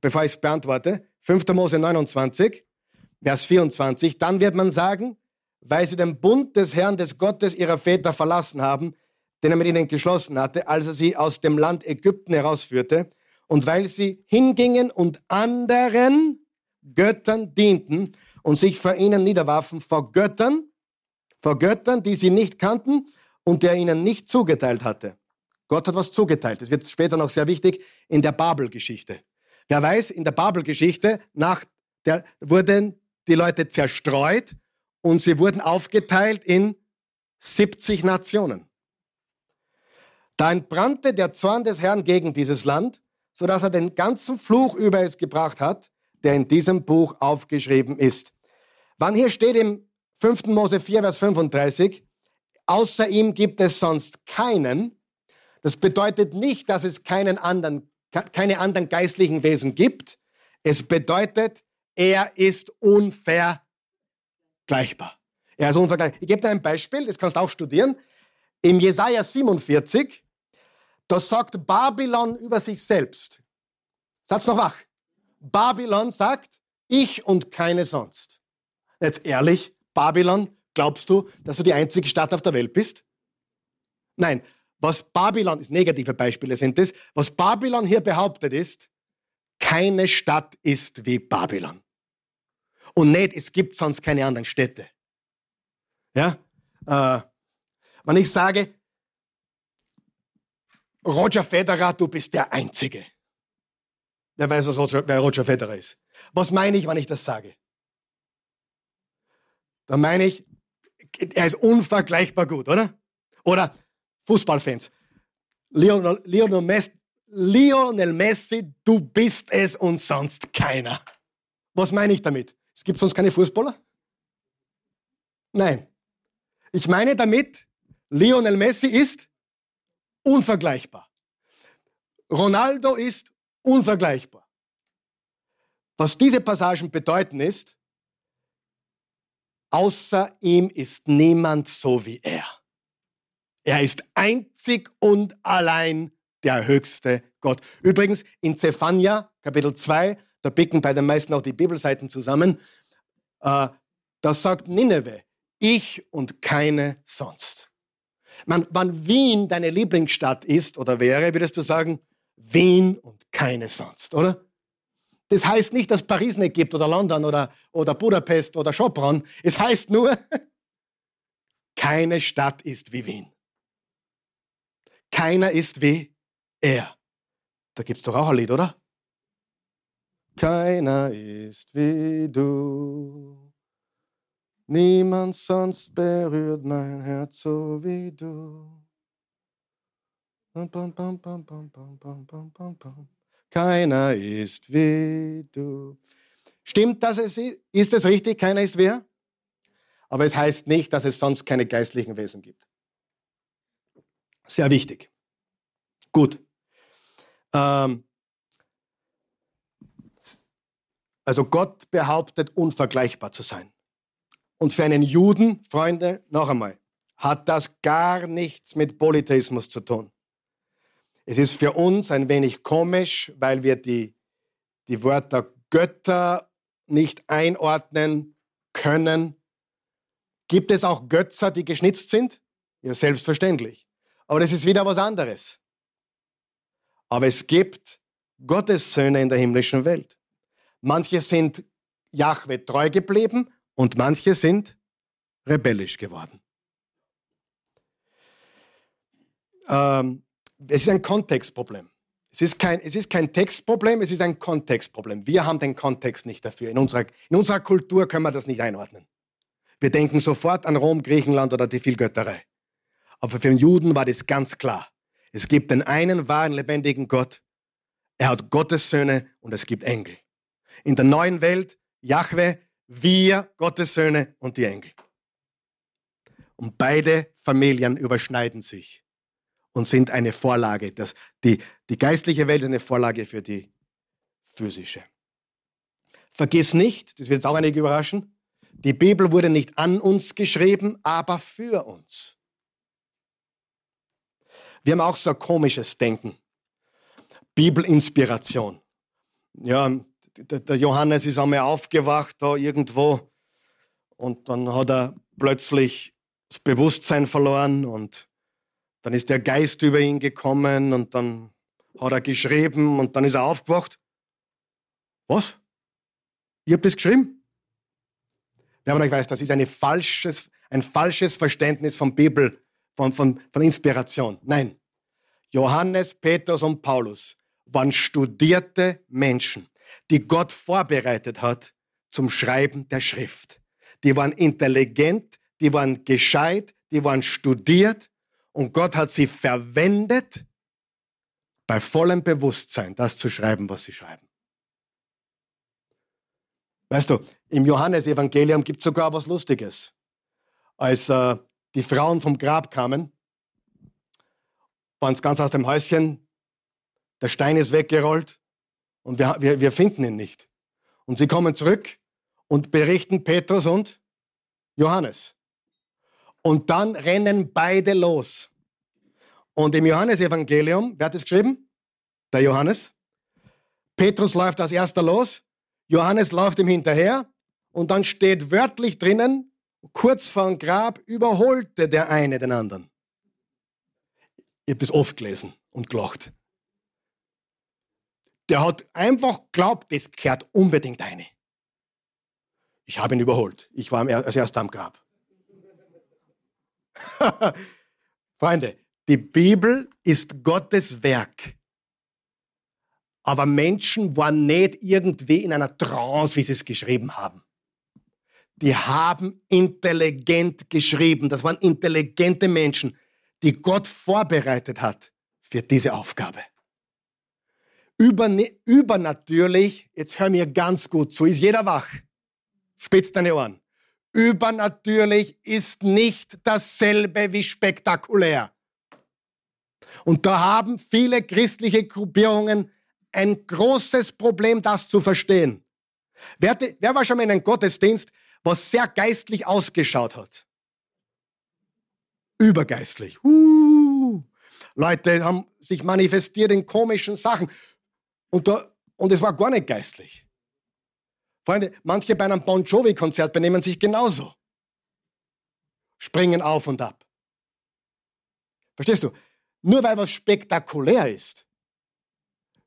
bevor ich es beantworte, 5. Mose 29, Vers 24, dann wird man sagen, weil sie den Bund des Herrn, des Gottes ihrer Väter verlassen haben, den er mit ihnen geschlossen hatte, als er sie aus dem Land Ägypten herausführte, und weil sie hingingen und anderen Göttern dienten und sich vor ihnen niederwarfen, vor Göttern, vor Göttern, die sie nicht kannten und der ihnen nicht zugeteilt hatte. Gott hat was zugeteilt. Das wird später noch sehr wichtig in der Babelgeschichte. Wer weiß, in der Babelgeschichte wurden die Leute zerstreut und sie wurden aufgeteilt in 70 Nationen. Da entbrannte der Zorn des Herrn gegen dieses Land, so dass er den ganzen Fluch über es gebracht hat, der in diesem Buch aufgeschrieben ist. Wann hier steht im 5. Mose 4, Vers 35, außer ihm gibt es sonst keinen, das bedeutet nicht, dass es keinen anderen, keine anderen geistlichen Wesen gibt. Es bedeutet, er ist unvergleichbar. Er ist unvergleichbar. Ich gebe dir ein Beispiel, das kannst du auch studieren. Im Jesaja 47, das sagt Babylon über sich selbst. Satz noch wach. Babylon sagt, ich und keine sonst. Jetzt ehrlich, Babylon, glaubst du, dass du die einzige Stadt auf der Welt bist? Nein, was Babylon, negative Beispiele sind es, was Babylon hier behauptet ist, keine Stadt ist wie Babylon. Und nicht, es gibt sonst keine anderen Städte. Ja? Äh, wenn ich sage, Roger Federer, du bist der Einzige. Wer weiß, was Roger, wer Roger Federer ist. Was meine ich, wenn ich das sage? Da meine ich, er ist unvergleichbar gut, oder? Oder Fußballfans. Lionel, Lionel, Messi, du bist es und sonst keiner. Was meine ich damit? Es gibt sonst keine Fußballer? Nein. Ich meine damit, Lionel Messi ist unvergleichbar. Ronaldo ist unvergleichbar. Was diese Passagen bedeuten ist, außer ihm ist niemand so wie er. Er ist einzig und allein der höchste Gott. Übrigens in Zephania, Kapitel 2, da picken bei den meisten auch die Bibelseiten zusammen, äh, da sagt Nineveh, ich und keine sonst. Man, wenn Wien deine Lieblingsstadt ist oder wäre, würdest du sagen, Wien und keine sonst, oder? Das heißt nicht, dass Paris nicht gibt oder London oder, oder Budapest oder Sopron. Es heißt nur, keine Stadt ist wie Wien. Keiner ist wie er. Da gibt es doch auch ein Lied, oder? Keiner ist wie du. Niemand sonst berührt mein Herz so wie du. Keiner ist wie du. Stimmt das? Ist es richtig? Keiner ist wer? Aber es heißt nicht, dass es sonst keine geistlichen Wesen gibt. Sehr wichtig. Gut. Ähm, also Gott behauptet, unvergleichbar zu sein. Und für einen Juden, Freunde, noch einmal, hat das gar nichts mit Polytheismus zu tun. Es ist für uns ein wenig komisch, weil wir die, die Wörter Götter nicht einordnen können. Gibt es auch Götzer, die geschnitzt sind? Ja, selbstverständlich. Aber das ist wieder was anderes. Aber es gibt Gottes Söhne in der himmlischen Welt. Manche sind Jahwe treu geblieben und manche sind rebellisch geworden. Ähm, es ist ein Kontextproblem. Es ist, kein, es ist kein Textproblem, es ist ein Kontextproblem. Wir haben den Kontext nicht dafür. In unserer, in unserer Kultur können wir das nicht einordnen. Wir denken sofort an Rom, Griechenland oder die Vielgötterei. Aber für den Juden war das ganz klar. Es gibt den einen wahren, lebendigen Gott. Er hat Gottes Söhne und es gibt Engel. In der neuen Welt, Jahwe, wir, Gottes Söhne und die Engel. Und beide Familien überschneiden sich und sind eine Vorlage. Das, die, die geistliche Welt ist eine Vorlage für die physische. Vergiss nicht, das wird jetzt auch einige überraschen, die Bibel wurde nicht an uns geschrieben, aber für uns. Wir haben auch so ein komisches Denken. Bibelinspiration. Ja, der Johannes ist einmal aufgewacht da irgendwo und dann hat er plötzlich das Bewusstsein verloren und dann ist der Geist über ihn gekommen und dann hat er geschrieben und dann ist er aufgewacht. Was? Ich habe das geschrieben? Wer von euch weiß, das ist eine falsches, ein falsches Verständnis von Bibel, von, von, von Inspiration. Nein. Johannes, Petrus und Paulus waren studierte Menschen, die Gott vorbereitet hat zum Schreiben der Schrift. Die waren intelligent, die waren gescheit, die waren studiert und Gott hat sie verwendet, bei vollem Bewusstsein das zu schreiben, was sie schreiben. Weißt du, im Johannesevangelium gibt es sogar was Lustiges. Als äh, die Frauen vom Grab kamen, waren es ganz aus dem Häuschen, der Stein ist weggerollt und wir, wir, wir finden ihn nicht. Und sie kommen zurück und berichten Petrus und Johannes. Und dann rennen beide los. Und im Johannesevangelium, wer hat es geschrieben? Der Johannes. Petrus läuft als erster los, Johannes läuft ihm hinterher und dann steht wörtlich drinnen, kurz vor dem Grab überholte der eine den anderen. Ich habe das oft gelesen und gelacht. Der hat einfach glaubt, das kehrt unbedingt eine. Ich habe ihn überholt. Ich war als erster am Grab. Freunde, die Bibel ist Gottes Werk. Aber Menschen waren nicht irgendwie in einer Trance, wie sie es geschrieben haben. Die haben intelligent geschrieben. Das waren intelligente Menschen, die Gott vorbereitet hat für diese Aufgabe. übernatürlich, jetzt hör mir ganz gut zu, ist jeder wach? Spitz deine Ohren. Übernatürlich ist nicht dasselbe wie spektakulär. Und da haben viele christliche Gruppierungen ein großes Problem, das zu verstehen. Wer, wer war schon mal in einem Gottesdienst, was sehr geistlich ausgeschaut hat? Übergeistlich. Uh, Leute haben sich manifestiert in komischen Sachen. Und, da, und es war gar nicht geistlich. Freunde, manche bei einem Bon Jovi-Konzert benehmen sich genauso. Springen auf und ab. Verstehst du? Nur weil was spektakulär ist,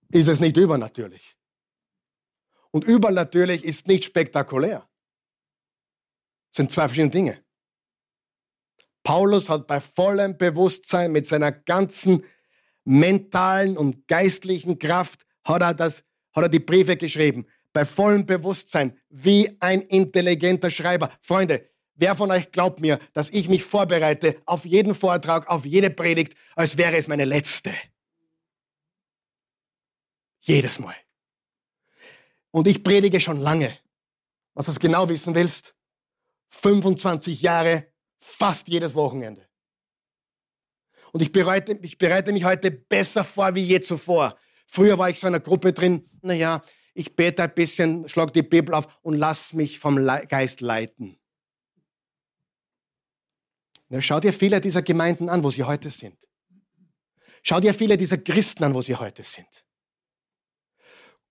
ist es nicht übernatürlich. Und übernatürlich ist nicht spektakulär. Das sind zwei verschiedene Dinge. Paulus hat bei vollem Bewusstsein mit seiner ganzen mentalen und geistlichen Kraft hat er, das, hat er die Briefe geschrieben bei vollem Bewusstsein, wie ein intelligenter Schreiber. Freunde, wer von euch glaubt mir, dass ich mich vorbereite auf jeden Vortrag, auf jede Predigt, als wäre es meine letzte? Jedes Mal. Und ich predige schon lange. Was du genau wissen willst, 25 Jahre, fast jedes Wochenende. Und ich bereite, ich bereite mich heute besser vor wie je zuvor. Früher war ich so in einer Gruppe drin, naja, ich bete ein bisschen, schlag die Bibel auf und lass mich vom Geist leiten. Na, schau dir viele dieser Gemeinden an, wo sie heute sind. Schau dir viele dieser Christen an, wo sie heute sind.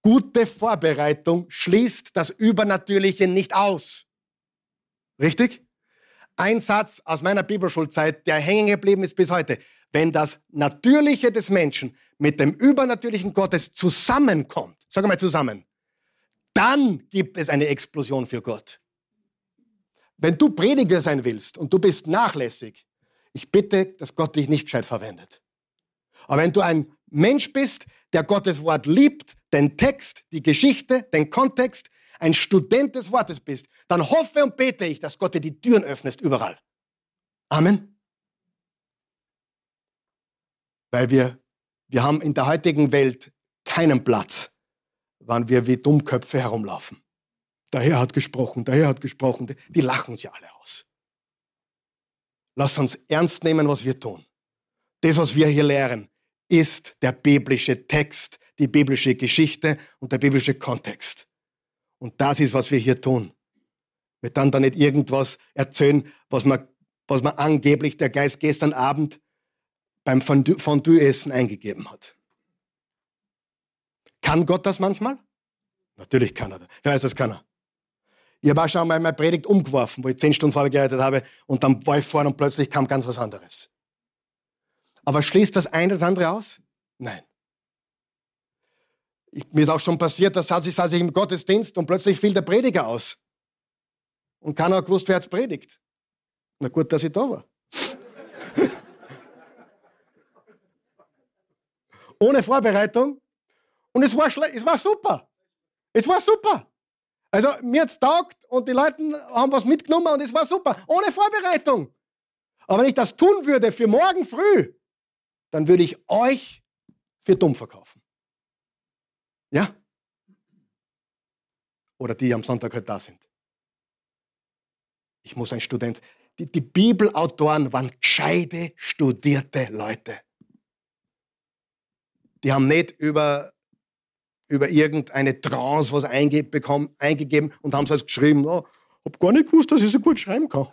Gute Vorbereitung schließt das Übernatürliche nicht aus. Richtig? Ein Satz aus meiner Bibelschulzeit, der hängen geblieben ist bis heute. Wenn das Natürliche des Menschen mit dem Übernatürlichen Gottes zusammenkommt, sag mal zusammen, dann gibt es eine Explosion für Gott. Wenn du Prediger sein willst und du bist nachlässig, ich bitte, dass Gott dich nicht gescheit verwendet. Aber wenn du ein Mensch bist, der Gottes Wort liebt, den Text, die Geschichte, den Kontext, ein Student des Wortes bist, dann hoffe und bete ich, dass Gott dir die Türen öffnet überall. Amen. Weil wir, wir haben in der heutigen Welt keinen Platz, wann wir wie Dummköpfe herumlaufen. Der Herr hat gesprochen, der Herr hat gesprochen. Die lachen uns ja alle aus. Lass uns ernst nehmen, was wir tun. Das, was wir hier lehren, ist der biblische Text, die biblische Geschichte und der biblische Kontext. Und das ist, was wir hier tun. Wir dann da nicht irgendwas erzählen, was man, was man angeblich der Geist gestern Abend beim Fondue-Essen eingegeben hat. Kann Gott das manchmal? Natürlich kann er das. Wer weiß, das kann er. Ich habe auch schon mal meine Predigt umgeworfen, wo ich zehn Stunden vorbereitet habe und dann war ich vorne und plötzlich kam ganz was anderes. Aber schließt das eine das andere aus? Nein. Ich, mir ist auch schon passiert, dass saß ich, saß ich im Gottesdienst und plötzlich fiel der Prediger aus. Und keiner hat gewusst, wer jetzt predigt. Na gut, dass ich da war. Ohne Vorbereitung. Und es war, es war super. Es war super. Also mir hat's taugt und die Leute haben was mitgenommen und es war super. Ohne Vorbereitung. Aber wenn ich das tun würde für morgen früh, dann würde ich euch für dumm verkaufen. Ja? Oder die am Sonntag halt da sind. Ich muss ein Student. Die, die Bibelautoren waren gescheite, studierte Leute. Die haben nicht über über irgendeine Trance was eingegeben und haben es als geschrieben. Oh, hab gar nicht gewusst, dass ich so gut schreiben kann.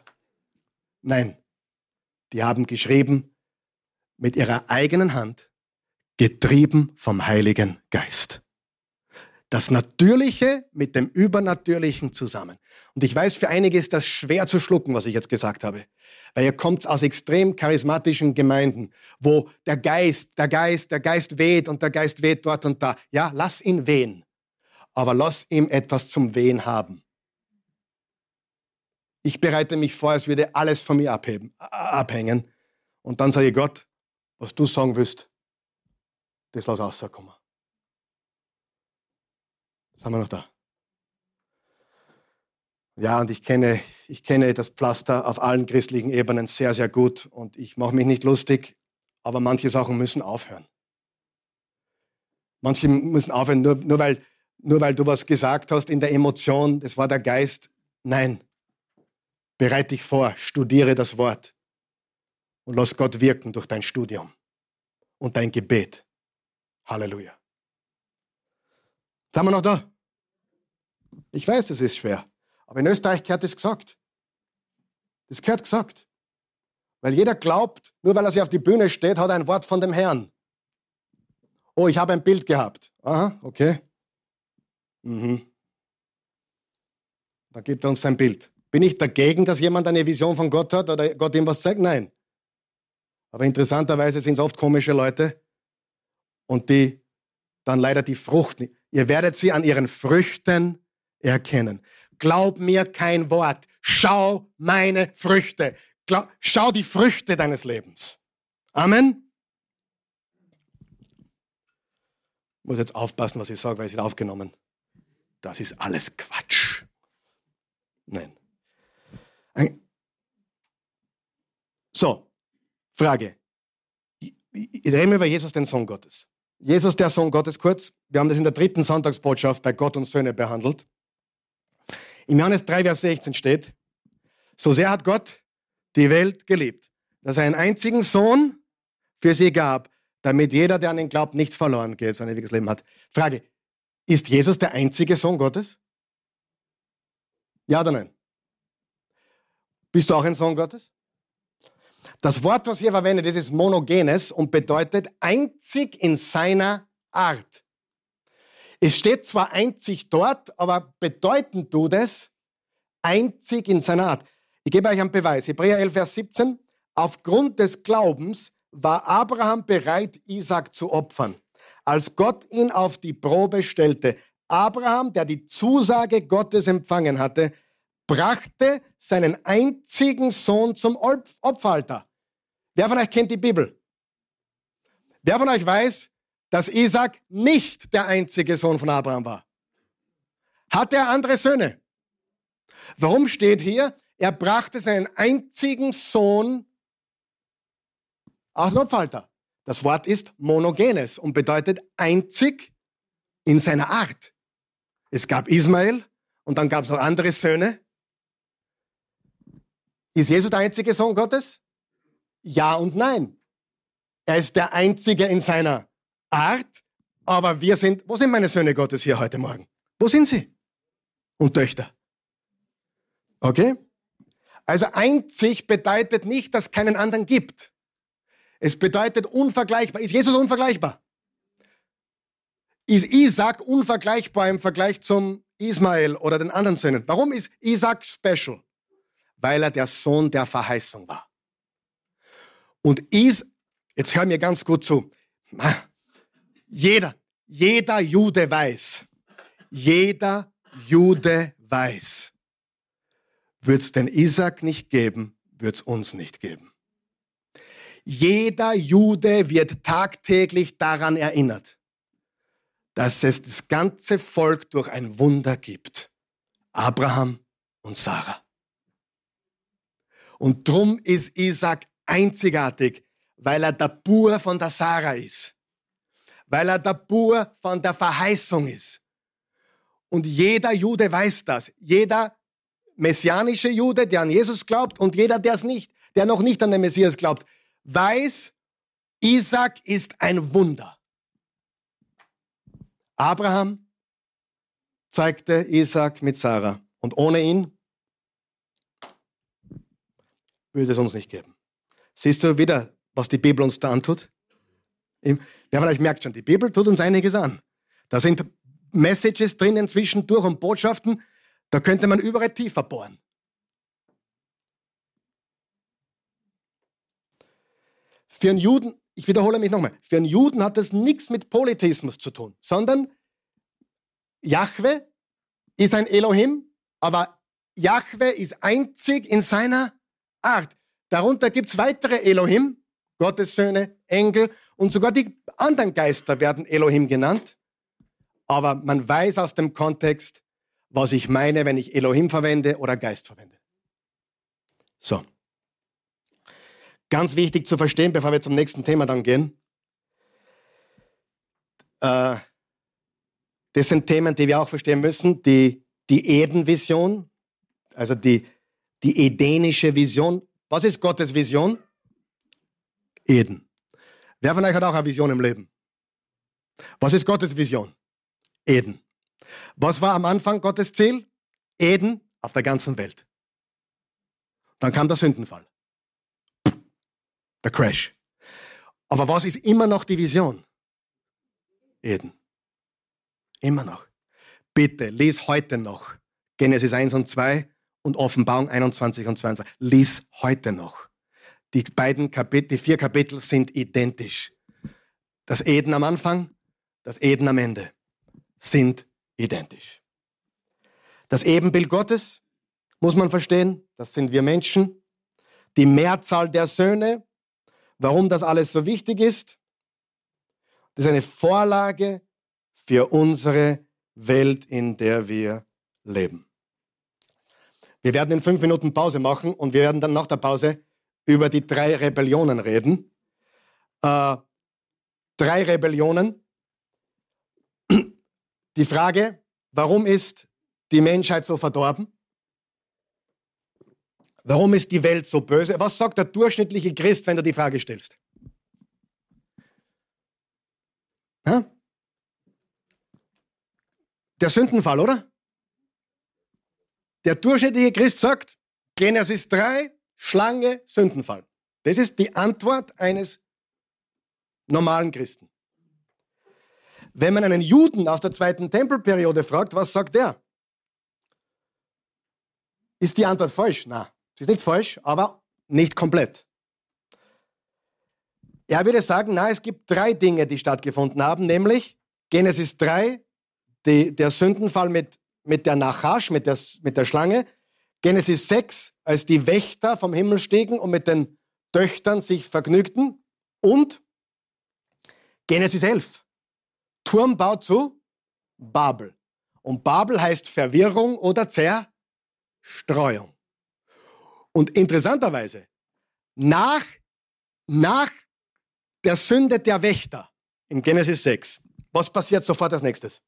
Nein, die haben geschrieben mit ihrer eigenen Hand, getrieben vom Heiligen Geist das Natürliche mit dem Übernatürlichen zusammen. Und ich weiß, für einige ist das schwer zu schlucken, was ich jetzt gesagt habe. Weil ihr kommt aus extrem charismatischen Gemeinden, wo der Geist, der Geist, der Geist weht und der Geist weht dort und da. Ja, lass ihn wehen. Aber lass ihm etwas zum Wehen haben. Ich bereite mich vor, als würde alles von mir abheben, abhängen. Und dann sage ich Gott, was du sagen willst, das lass rauskommen. Sind wir noch da? Ja, und ich kenne, ich kenne das Pflaster auf allen christlichen Ebenen sehr, sehr gut und ich mache mich nicht lustig, aber manche Sachen müssen aufhören. Manche müssen aufhören, nur, nur, weil, nur weil du was gesagt hast in der Emotion, das war der Geist. Nein, bereite dich vor, studiere das Wort und lass Gott wirken durch dein Studium und dein Gebet. Halleluja. Sind wir noch da? Ich weiß, es ist schwer. Aber in Österreich gehört das gesagt. Das gehört gesagt. Weil jeder glaubt, nur weil er sich auf die Bühne steht, hat er ein Wort von dem Herrn. Oh, ich habe ein Bild gehabt. Aha, okay. Mhm. Da gibt er uns sein Bild. Bin ich dagegen, dass jemand eine Vision von Gott hat oder Gott ihm was zeigt? Nein. Aber interessanterweise sind es oft komische Leute und die dann leider die Frucht. Ihr werdet sie an ihren Früchten erkennen. Glaub mir kein Wort. Schau meine Früchte. Glaub, schau die Früchte deines Lebens. Amen. Ich muss jetzt aufpassen, was ich sage, weil es ist aufgenommen. Das ist alles Quatsch. Nein. So, Frage. Ich rede über Jesus, den Sohn Gottes. Jesus, der Sohn Gottes, kurz. Wir haben das in der dritten Sonntagsbotschaft bei Gott und Söhne behandelt. Im Johannes 3, Vers 16 steht, So sehr hat Gott die Welt geliebt, dass er einen einzigen Sohn für sie gab, damit jeder, der an ihn glaubt, nichts verloren geht, sondern ewiges Leben hat. Frage, ist Jesus der einzige Sohn Gottes? Ja oder nein? Bist du auch ein Sohn Gottes? Das Wort, was hier verwendet ist, ist monogenes und bedeutet einzig in seiner Art. Es steht zwar einzig dort, aber bedeutend tut es einzig in seiner Art. Ich gebe euch einen Beweis. Hebräer 11, Vers 17. Aufgrund des Glaubens war Abraham bereit, Isaac zu opfern, als Gott ihn auf die Probe stellte. Abraham, der die Zusage Gottes empfangen hatte, brachte seinen einzigen Sohn zum Opferaltar. Wer von euch kennt die Bibel? Wer von euch weiß, dass Isaac nicht der einzige Sohn von Abraham war? Hat er andere Söhne? Warum steht hier, er brachte seinen einzigen Sohn aus dem Opferaltar? Das Wort ist monogenes und bedeutet einzig in seiner Art. Es gab Ismael und dann gab es noch andere Söhne. Ist Jesus der einzige Sohn Gottes? Ja und nein. Er ist der einzige in seiner Art, aber wir sind, wo sind meine Söhne Gottes hier heute Morgen? Wo sind sie? Und Töchter. Okay? Also einzig bedeutet nicht, dass es keinen anderen gibt. Es bedeutet unvergleichbar. Ist Jesus unvergleichbar? Ist Isaac unvergleichbar im Vergleich zum Ismael oder den anderen Söhnen? Warum ist Isaac special? weil er der Sohn der Verheißung war. Und ist, jetzt hör mir ganz gut zu, jeder, jeder Jude weiß, jeder Jude weiß, wird es den Isaac nicht geben, wird es uns nicht geben. Jeder Jude wird tagtäglich daran erinnert, dass es das ganze Volk durch ein Wunder gibt. Abraham und Sarah. Und drum ist Isaac einzigartig, weil er der Bur von der Sarah ist. Weil er der Bur von der Verheißung ist. Und jeder Jude weiß das. Jeder messianische Jude, der an Jesus glaubt und jeder, der es nicht, der noch nicht an den Messias glaubt, weiß, Isaac ist ein Wunder. Abraham zeigte Isaac mit Sarah. Und ohne ihn würde es uns nicht geben. Siehst du wieder, was die Bibel uns da antut? Wer euch merkt schon, die Bibel tut uns einiges an. Da sind Messages drinnen zwischendurch und Botschaften, da könnte man überall tiefer bohren. Für einen Juden, ich wiederhole mich nochmal, für einen Juden hat das nichts mit Polytheismus zu tun, sondern Jahwe ist ein Elohim, aber Jahwe ist einzig in seiner Art. Darunter gibt es weitere Elohim, Gottes Söhne, Engel und sogar die anderen Geister werden Elohim genannt. Aber man weiß aus dem Kontext, was ich meine, wenn ich Elohim verwende oder Geist verwende. So. Ganz wichtig zu verstehen, bevor wir zum nächsten Thema dann gehen. Äh, das sind Themen, die wir auch verstehen müssen. Die, die Eden-Vision, also die die edenische Vision. Was ist Gottes Vision? Eden. Wer von euch hat auch eine Vision im Leben? Was ist Gottes Vision? Eden. Was war am Anfang Gottes Ziel? Eden auf der ganzen Welt. Dann kam der Sündenfall. Der Crash. Aber was ist immer noch die Vision? Eden. Immer noch. Bitte, lies heute noch Genesis 1 und 2 und Offenbarung 21 und 22. Lies heute noch. Die beiden Kapitel, die vier Kapitel sind identisch. Das Eden am Anfang, das Eden am Ende sind identisch. Das Ebenbild Gottes muss man verstehen, das sind wir Menschen. Die Mehrzahl der Söhne, warum das alles so wichtig ist, das ist eine Vorlage für unsere Welt, in der wir leben. Wir werden in fünf Minuten Pause machen und wir werden dann nach der Pause über die drei Rebellionen reden. Äh, drei Rebellionen. Die Frage, warum ist die Menschheit so verdorben? Warum ist die Welt so böse? Was sagt der durchschnittliche Christ, wenn du die Frage stellst? Ja? Der Sündenfall, oder? Der durchschnittliche Christ sagt, Genesis 3, Schlange, Sündenfall. Das ist die Antwort eines normalen Christen. Wenn man einen Juden aus der zweiten Tempelperiode fragt, was sagt der? Ist die Antwort falsch? Na, sie ist nicht falsch, aber nicht komplett. Er würde sagen, na, es gibt drei Dinge, die stattgefunden haben, nämlich Genesis 3, die, der Sündenfall mit, mit der Nachash, mit der, mit der Schlange, Genesis 6, als die Wächter vom Himmel stiegen und mit den Töchtern sich vergnügten und Genesis 11, Turmbau zu Babel. Und Babel heißt Verwirrung oder Zerstreuung. Und interessanterweise, nach, nach der Sünde der Wächter im Genesis 6, was passiert sofort als nächstes?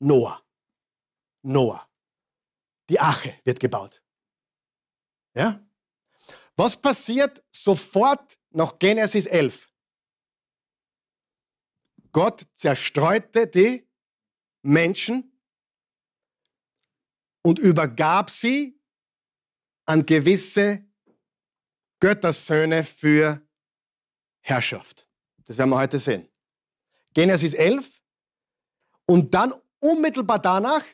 Noah. Noah. Die Ache wird gebaut. Ja? Was passiert sofort nach Genesis 11? Gott zerstreute die Menschen und übergab sie an gewisse Göttersöhne für Herrschaft. Das werden wir heute sehen. Genesis 11. Und dann unmittelbar danach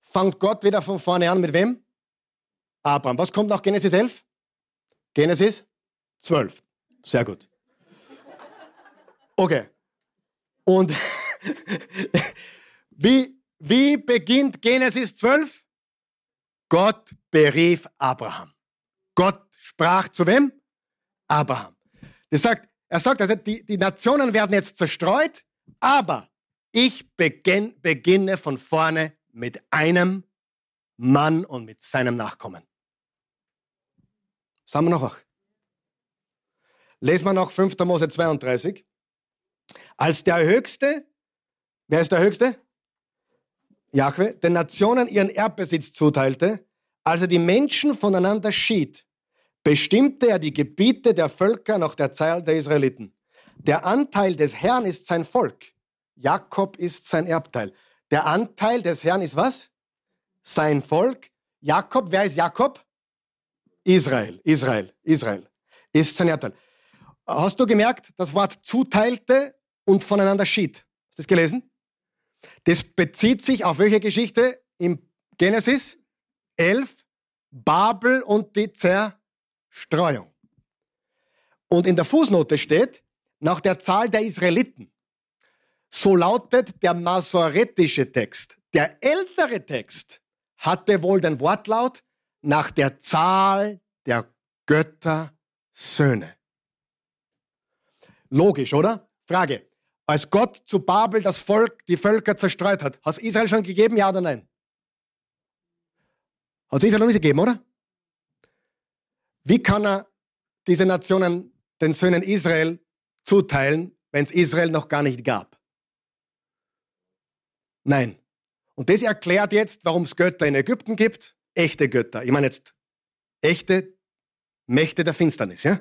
fängt Gott wieder von vorne an mit wem? Abraham. Was kommt nach Genesis 11? Genesis 12. Sehr gut. Okay. Und wie, wie beginnt Genesis 12? Gott berief Abraham. Gott sprach zu wem? Abraham. Das sagt, er sagt also, die, die Nationen werden jetzt zerstreut, aber ich beginn, beginne von vorne mit einem Mann und mit seinem Nachkommen. Sagen wir noch. Lesen wir noch 5. Mose 32. Als der Höchste, wer ist der Höchste? Jahwe, den Nationen ihren Erbbesitz zuteilte, als er die Menschen voneinander schied, bestimmte er die Gebiete der Völker nach der Zahl der Israeliten. Der Anteil des Herrn ist sein Volk. Jakob ist sein Erbteil. Der Anteil des Herrn ist was? Sein Volk. Jakob, wer ist Jakob? Israel, Israel, Israel ist sein Erbteil. Hast du gemerkt, das Wort zuteilte und voneinander schied? Hast du das gelesen? Das bezieht sich auf welche Geschichte? Im Genesis 11, Babel und die Zerstreuung. Und in der Fußnote steht, nach der Zahl der Israeliten. So lautet der masoretische Text. Der ältere Text hatte wohl den Wortlaut nach der Zahl der Göttersöhne. Logisch, oder? Frage. Als Gott zu Babel das Volk, die Völker zerstreut hat, hat es Israel schon gegeben, ja oder nein? Hat es Israel noch nicht gegeben, oder? Wie kann er diese Nationen den Söhnen Israel zuteilen, wenn es Israel noch gar nicht gab? Nein. Und das erklärt jetzt, warum es Götter in Ägypten gibt, echte Götter. Ich meine jetzt echte Mächte der Finsternis, ja?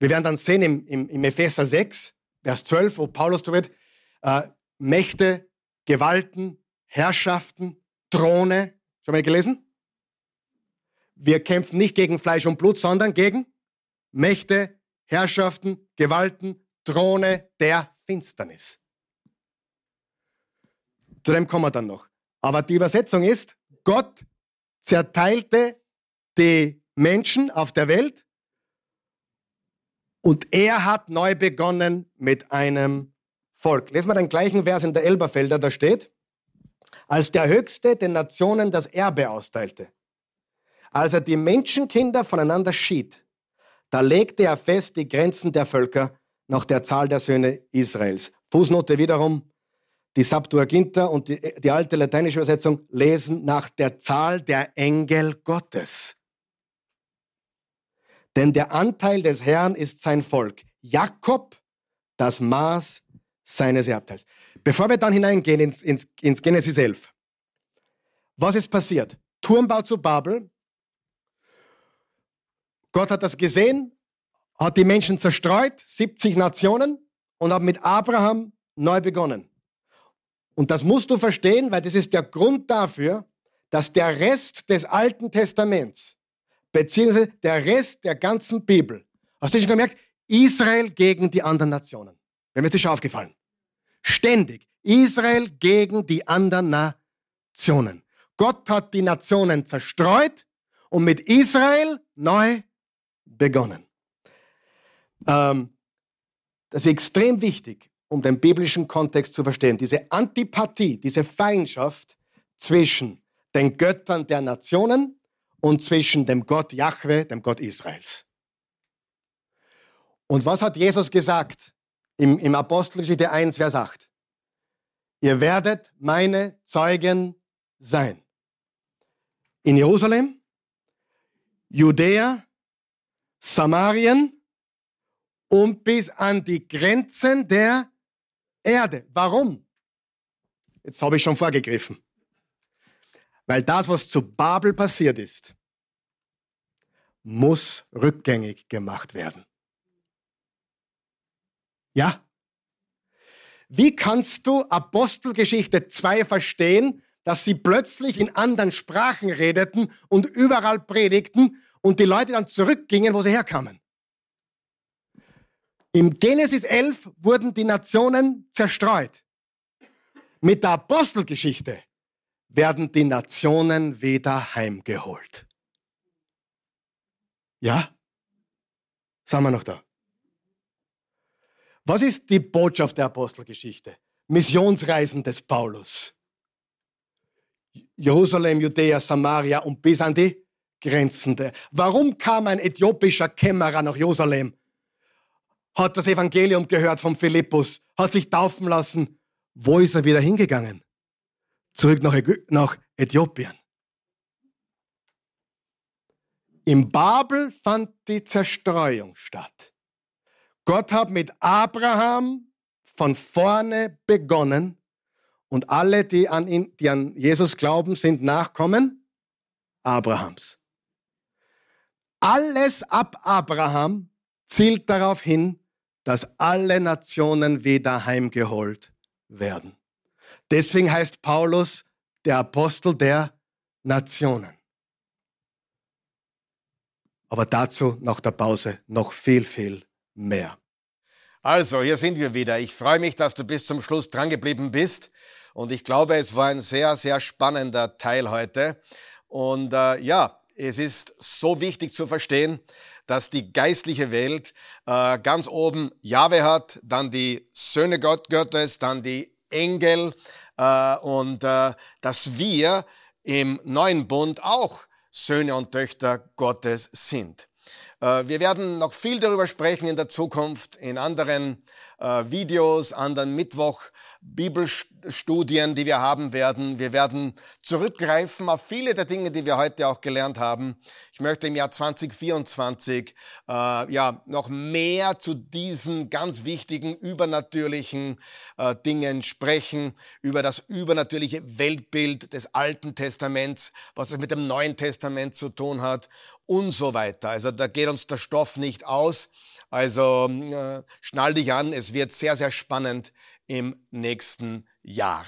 Wir werden dann sehen im, im, im Epheser 6, Vers 12, wo Paulus wird, äh, Mächte, Gewalten, Herrschaften, Throne. Schon mal gelesen? Wir kämpfen nicht gegen Fleisch und Blut, sondern gegen Mächte, Herrschaften, Gewalten, Throne der Finsternis. Zu dem kommen wir dann noch. Aber die Übersetzung ist, Gott zerteilte die Menschen auf der Welt und er hat neu begonnen mit einem Volk. Lesen wir den gleichen Vers in der Elberfelder, da steht, als der Höchste den Nationen das Erbe austeilte, als er die Menschenkinder voneinander schied, da legte er fest die Grenzen der Völker nach der Zahl der Söhne Israels. Fußnote wiederum, die Septuaginta und die, die alte lateinische Übersetzung lesen nach der Zahl der Engel Gottes. Denn der Anteil des Herrn ist sein Volk. Jakob das Maß seines Erbteils. Bevor wir dann hineingehen ins, ins, ins Genesis 11. Was ist passiert? Turmbau zu Babel. Gott hat das gesehen, hat die Menschen zerstreut, 70 Nationen, und hat mit Abraham neu begonnen. Und das musst du verstehen, weil das ist der Grund dafür, dass der Rest des Alten Testaments, beziehungsweise der Rest der ganzen Bibel, hast du schon gemerkt, Israel gegen die anderen Nationen. Wäre mir das schon aufgefallen. Ständig. Israel gegen die anderen Nationen. Gott hat die Nationen zerstreut und mit Israel neu begonnen. Ähm, das ist extrem wichtig, um den biblischen Kontext zu verstehen. Diese Antipathie, diese Feindschaft zwischen den Göttern der Nationen und zwischen dem Gott Jahwe, dem Gott Israels. Und was hat Jesus gesagt im, im Apostelgeschichte 1, Vers 8? Ihr werdet meine Zeugen sein. In Jerusalem, Judäa, Samarien und bis an die Grenzen der Erde. Warum? Jetzt habe ich schon vorgegriffen. Weil das, was zu Babel passiert ist, muss rückgängig gemacht werden. Ja? Wie kannst du Apostelgeschichte 2 verstehen, dass sie plötzlich in anderen Sprachen redeten und überall predigten und die Leute dann zurückgingen, wo sie herkamen? Im Genesis 11 wurden die Nationen zerstreut. Mit der Apostelgeschichte werden die Nationen wieder heimgeholt. Ja? Sind wir noch da? Was ist die Botschaft der Apostelgeschichte? Missionsreisen des Paulus. Jerusalem, Judäa, Samaria und bis an die Grenzen der. Warum kam ein äthiopischer Kämmerer nach Jerusalem? Hat das Evangelium gehört von Philippus, hat sich taufen lassen. Wo ist er wieder hingegangen? Zurück nach, Ägy nach Äthiopien. Im Babel fand die Zerstreuung statt. Gott hat mit Abraham von vorne begonnen und alle, die an, ihn, die an Jesus glauben, sind Nachkommen Abrahams. Alles ab Abraham zielt darauf hin, dass alle Nationen wieder heimgeholt werden. Deswegen heißt Paulus der Apostel der Nationen. Aber dazu nach der Pause noch viel, viel mehr. Also, hier sind wir wieder. Ich freue mich, dass du bis zum Schluss drangeblieben bist. Und ich glaube, es war ein sehr, sehr spannender Teil heute. Und äh, ja, es ist so wichtig zu verstehen, dass die geistliche Welt äh, ganz oben Jahwe hat, dann die Söhne Gott, Gottes, dann die Engel äh, und äh, dass wir im neuen Bund auch Söhne und Töchter Gottes sind. Äh, wir werden noch viel darüber sprechen in der Zukunft, in anderen äh, Videos, anderen Mittwoch. Bibelstudien, die wir haben werden. Wir werden zurückgreifen auf viele der Dinge, die wir heute auch gelernt haben. Ich möchte im Jahr 2024 äh, ja noch mehr zu diesen ganz wichtigen übernatürlichen äh, Dingen sprechen, über das übernatürliche Weltbild des Alten Testaments, was es mit dem Neuen Testament zu tun hat und so weiter. Also da geht uns der Stoff nicht aus. Also äh, schnall dich an, es wird sehr, sehr spannend im nächsten Jahr.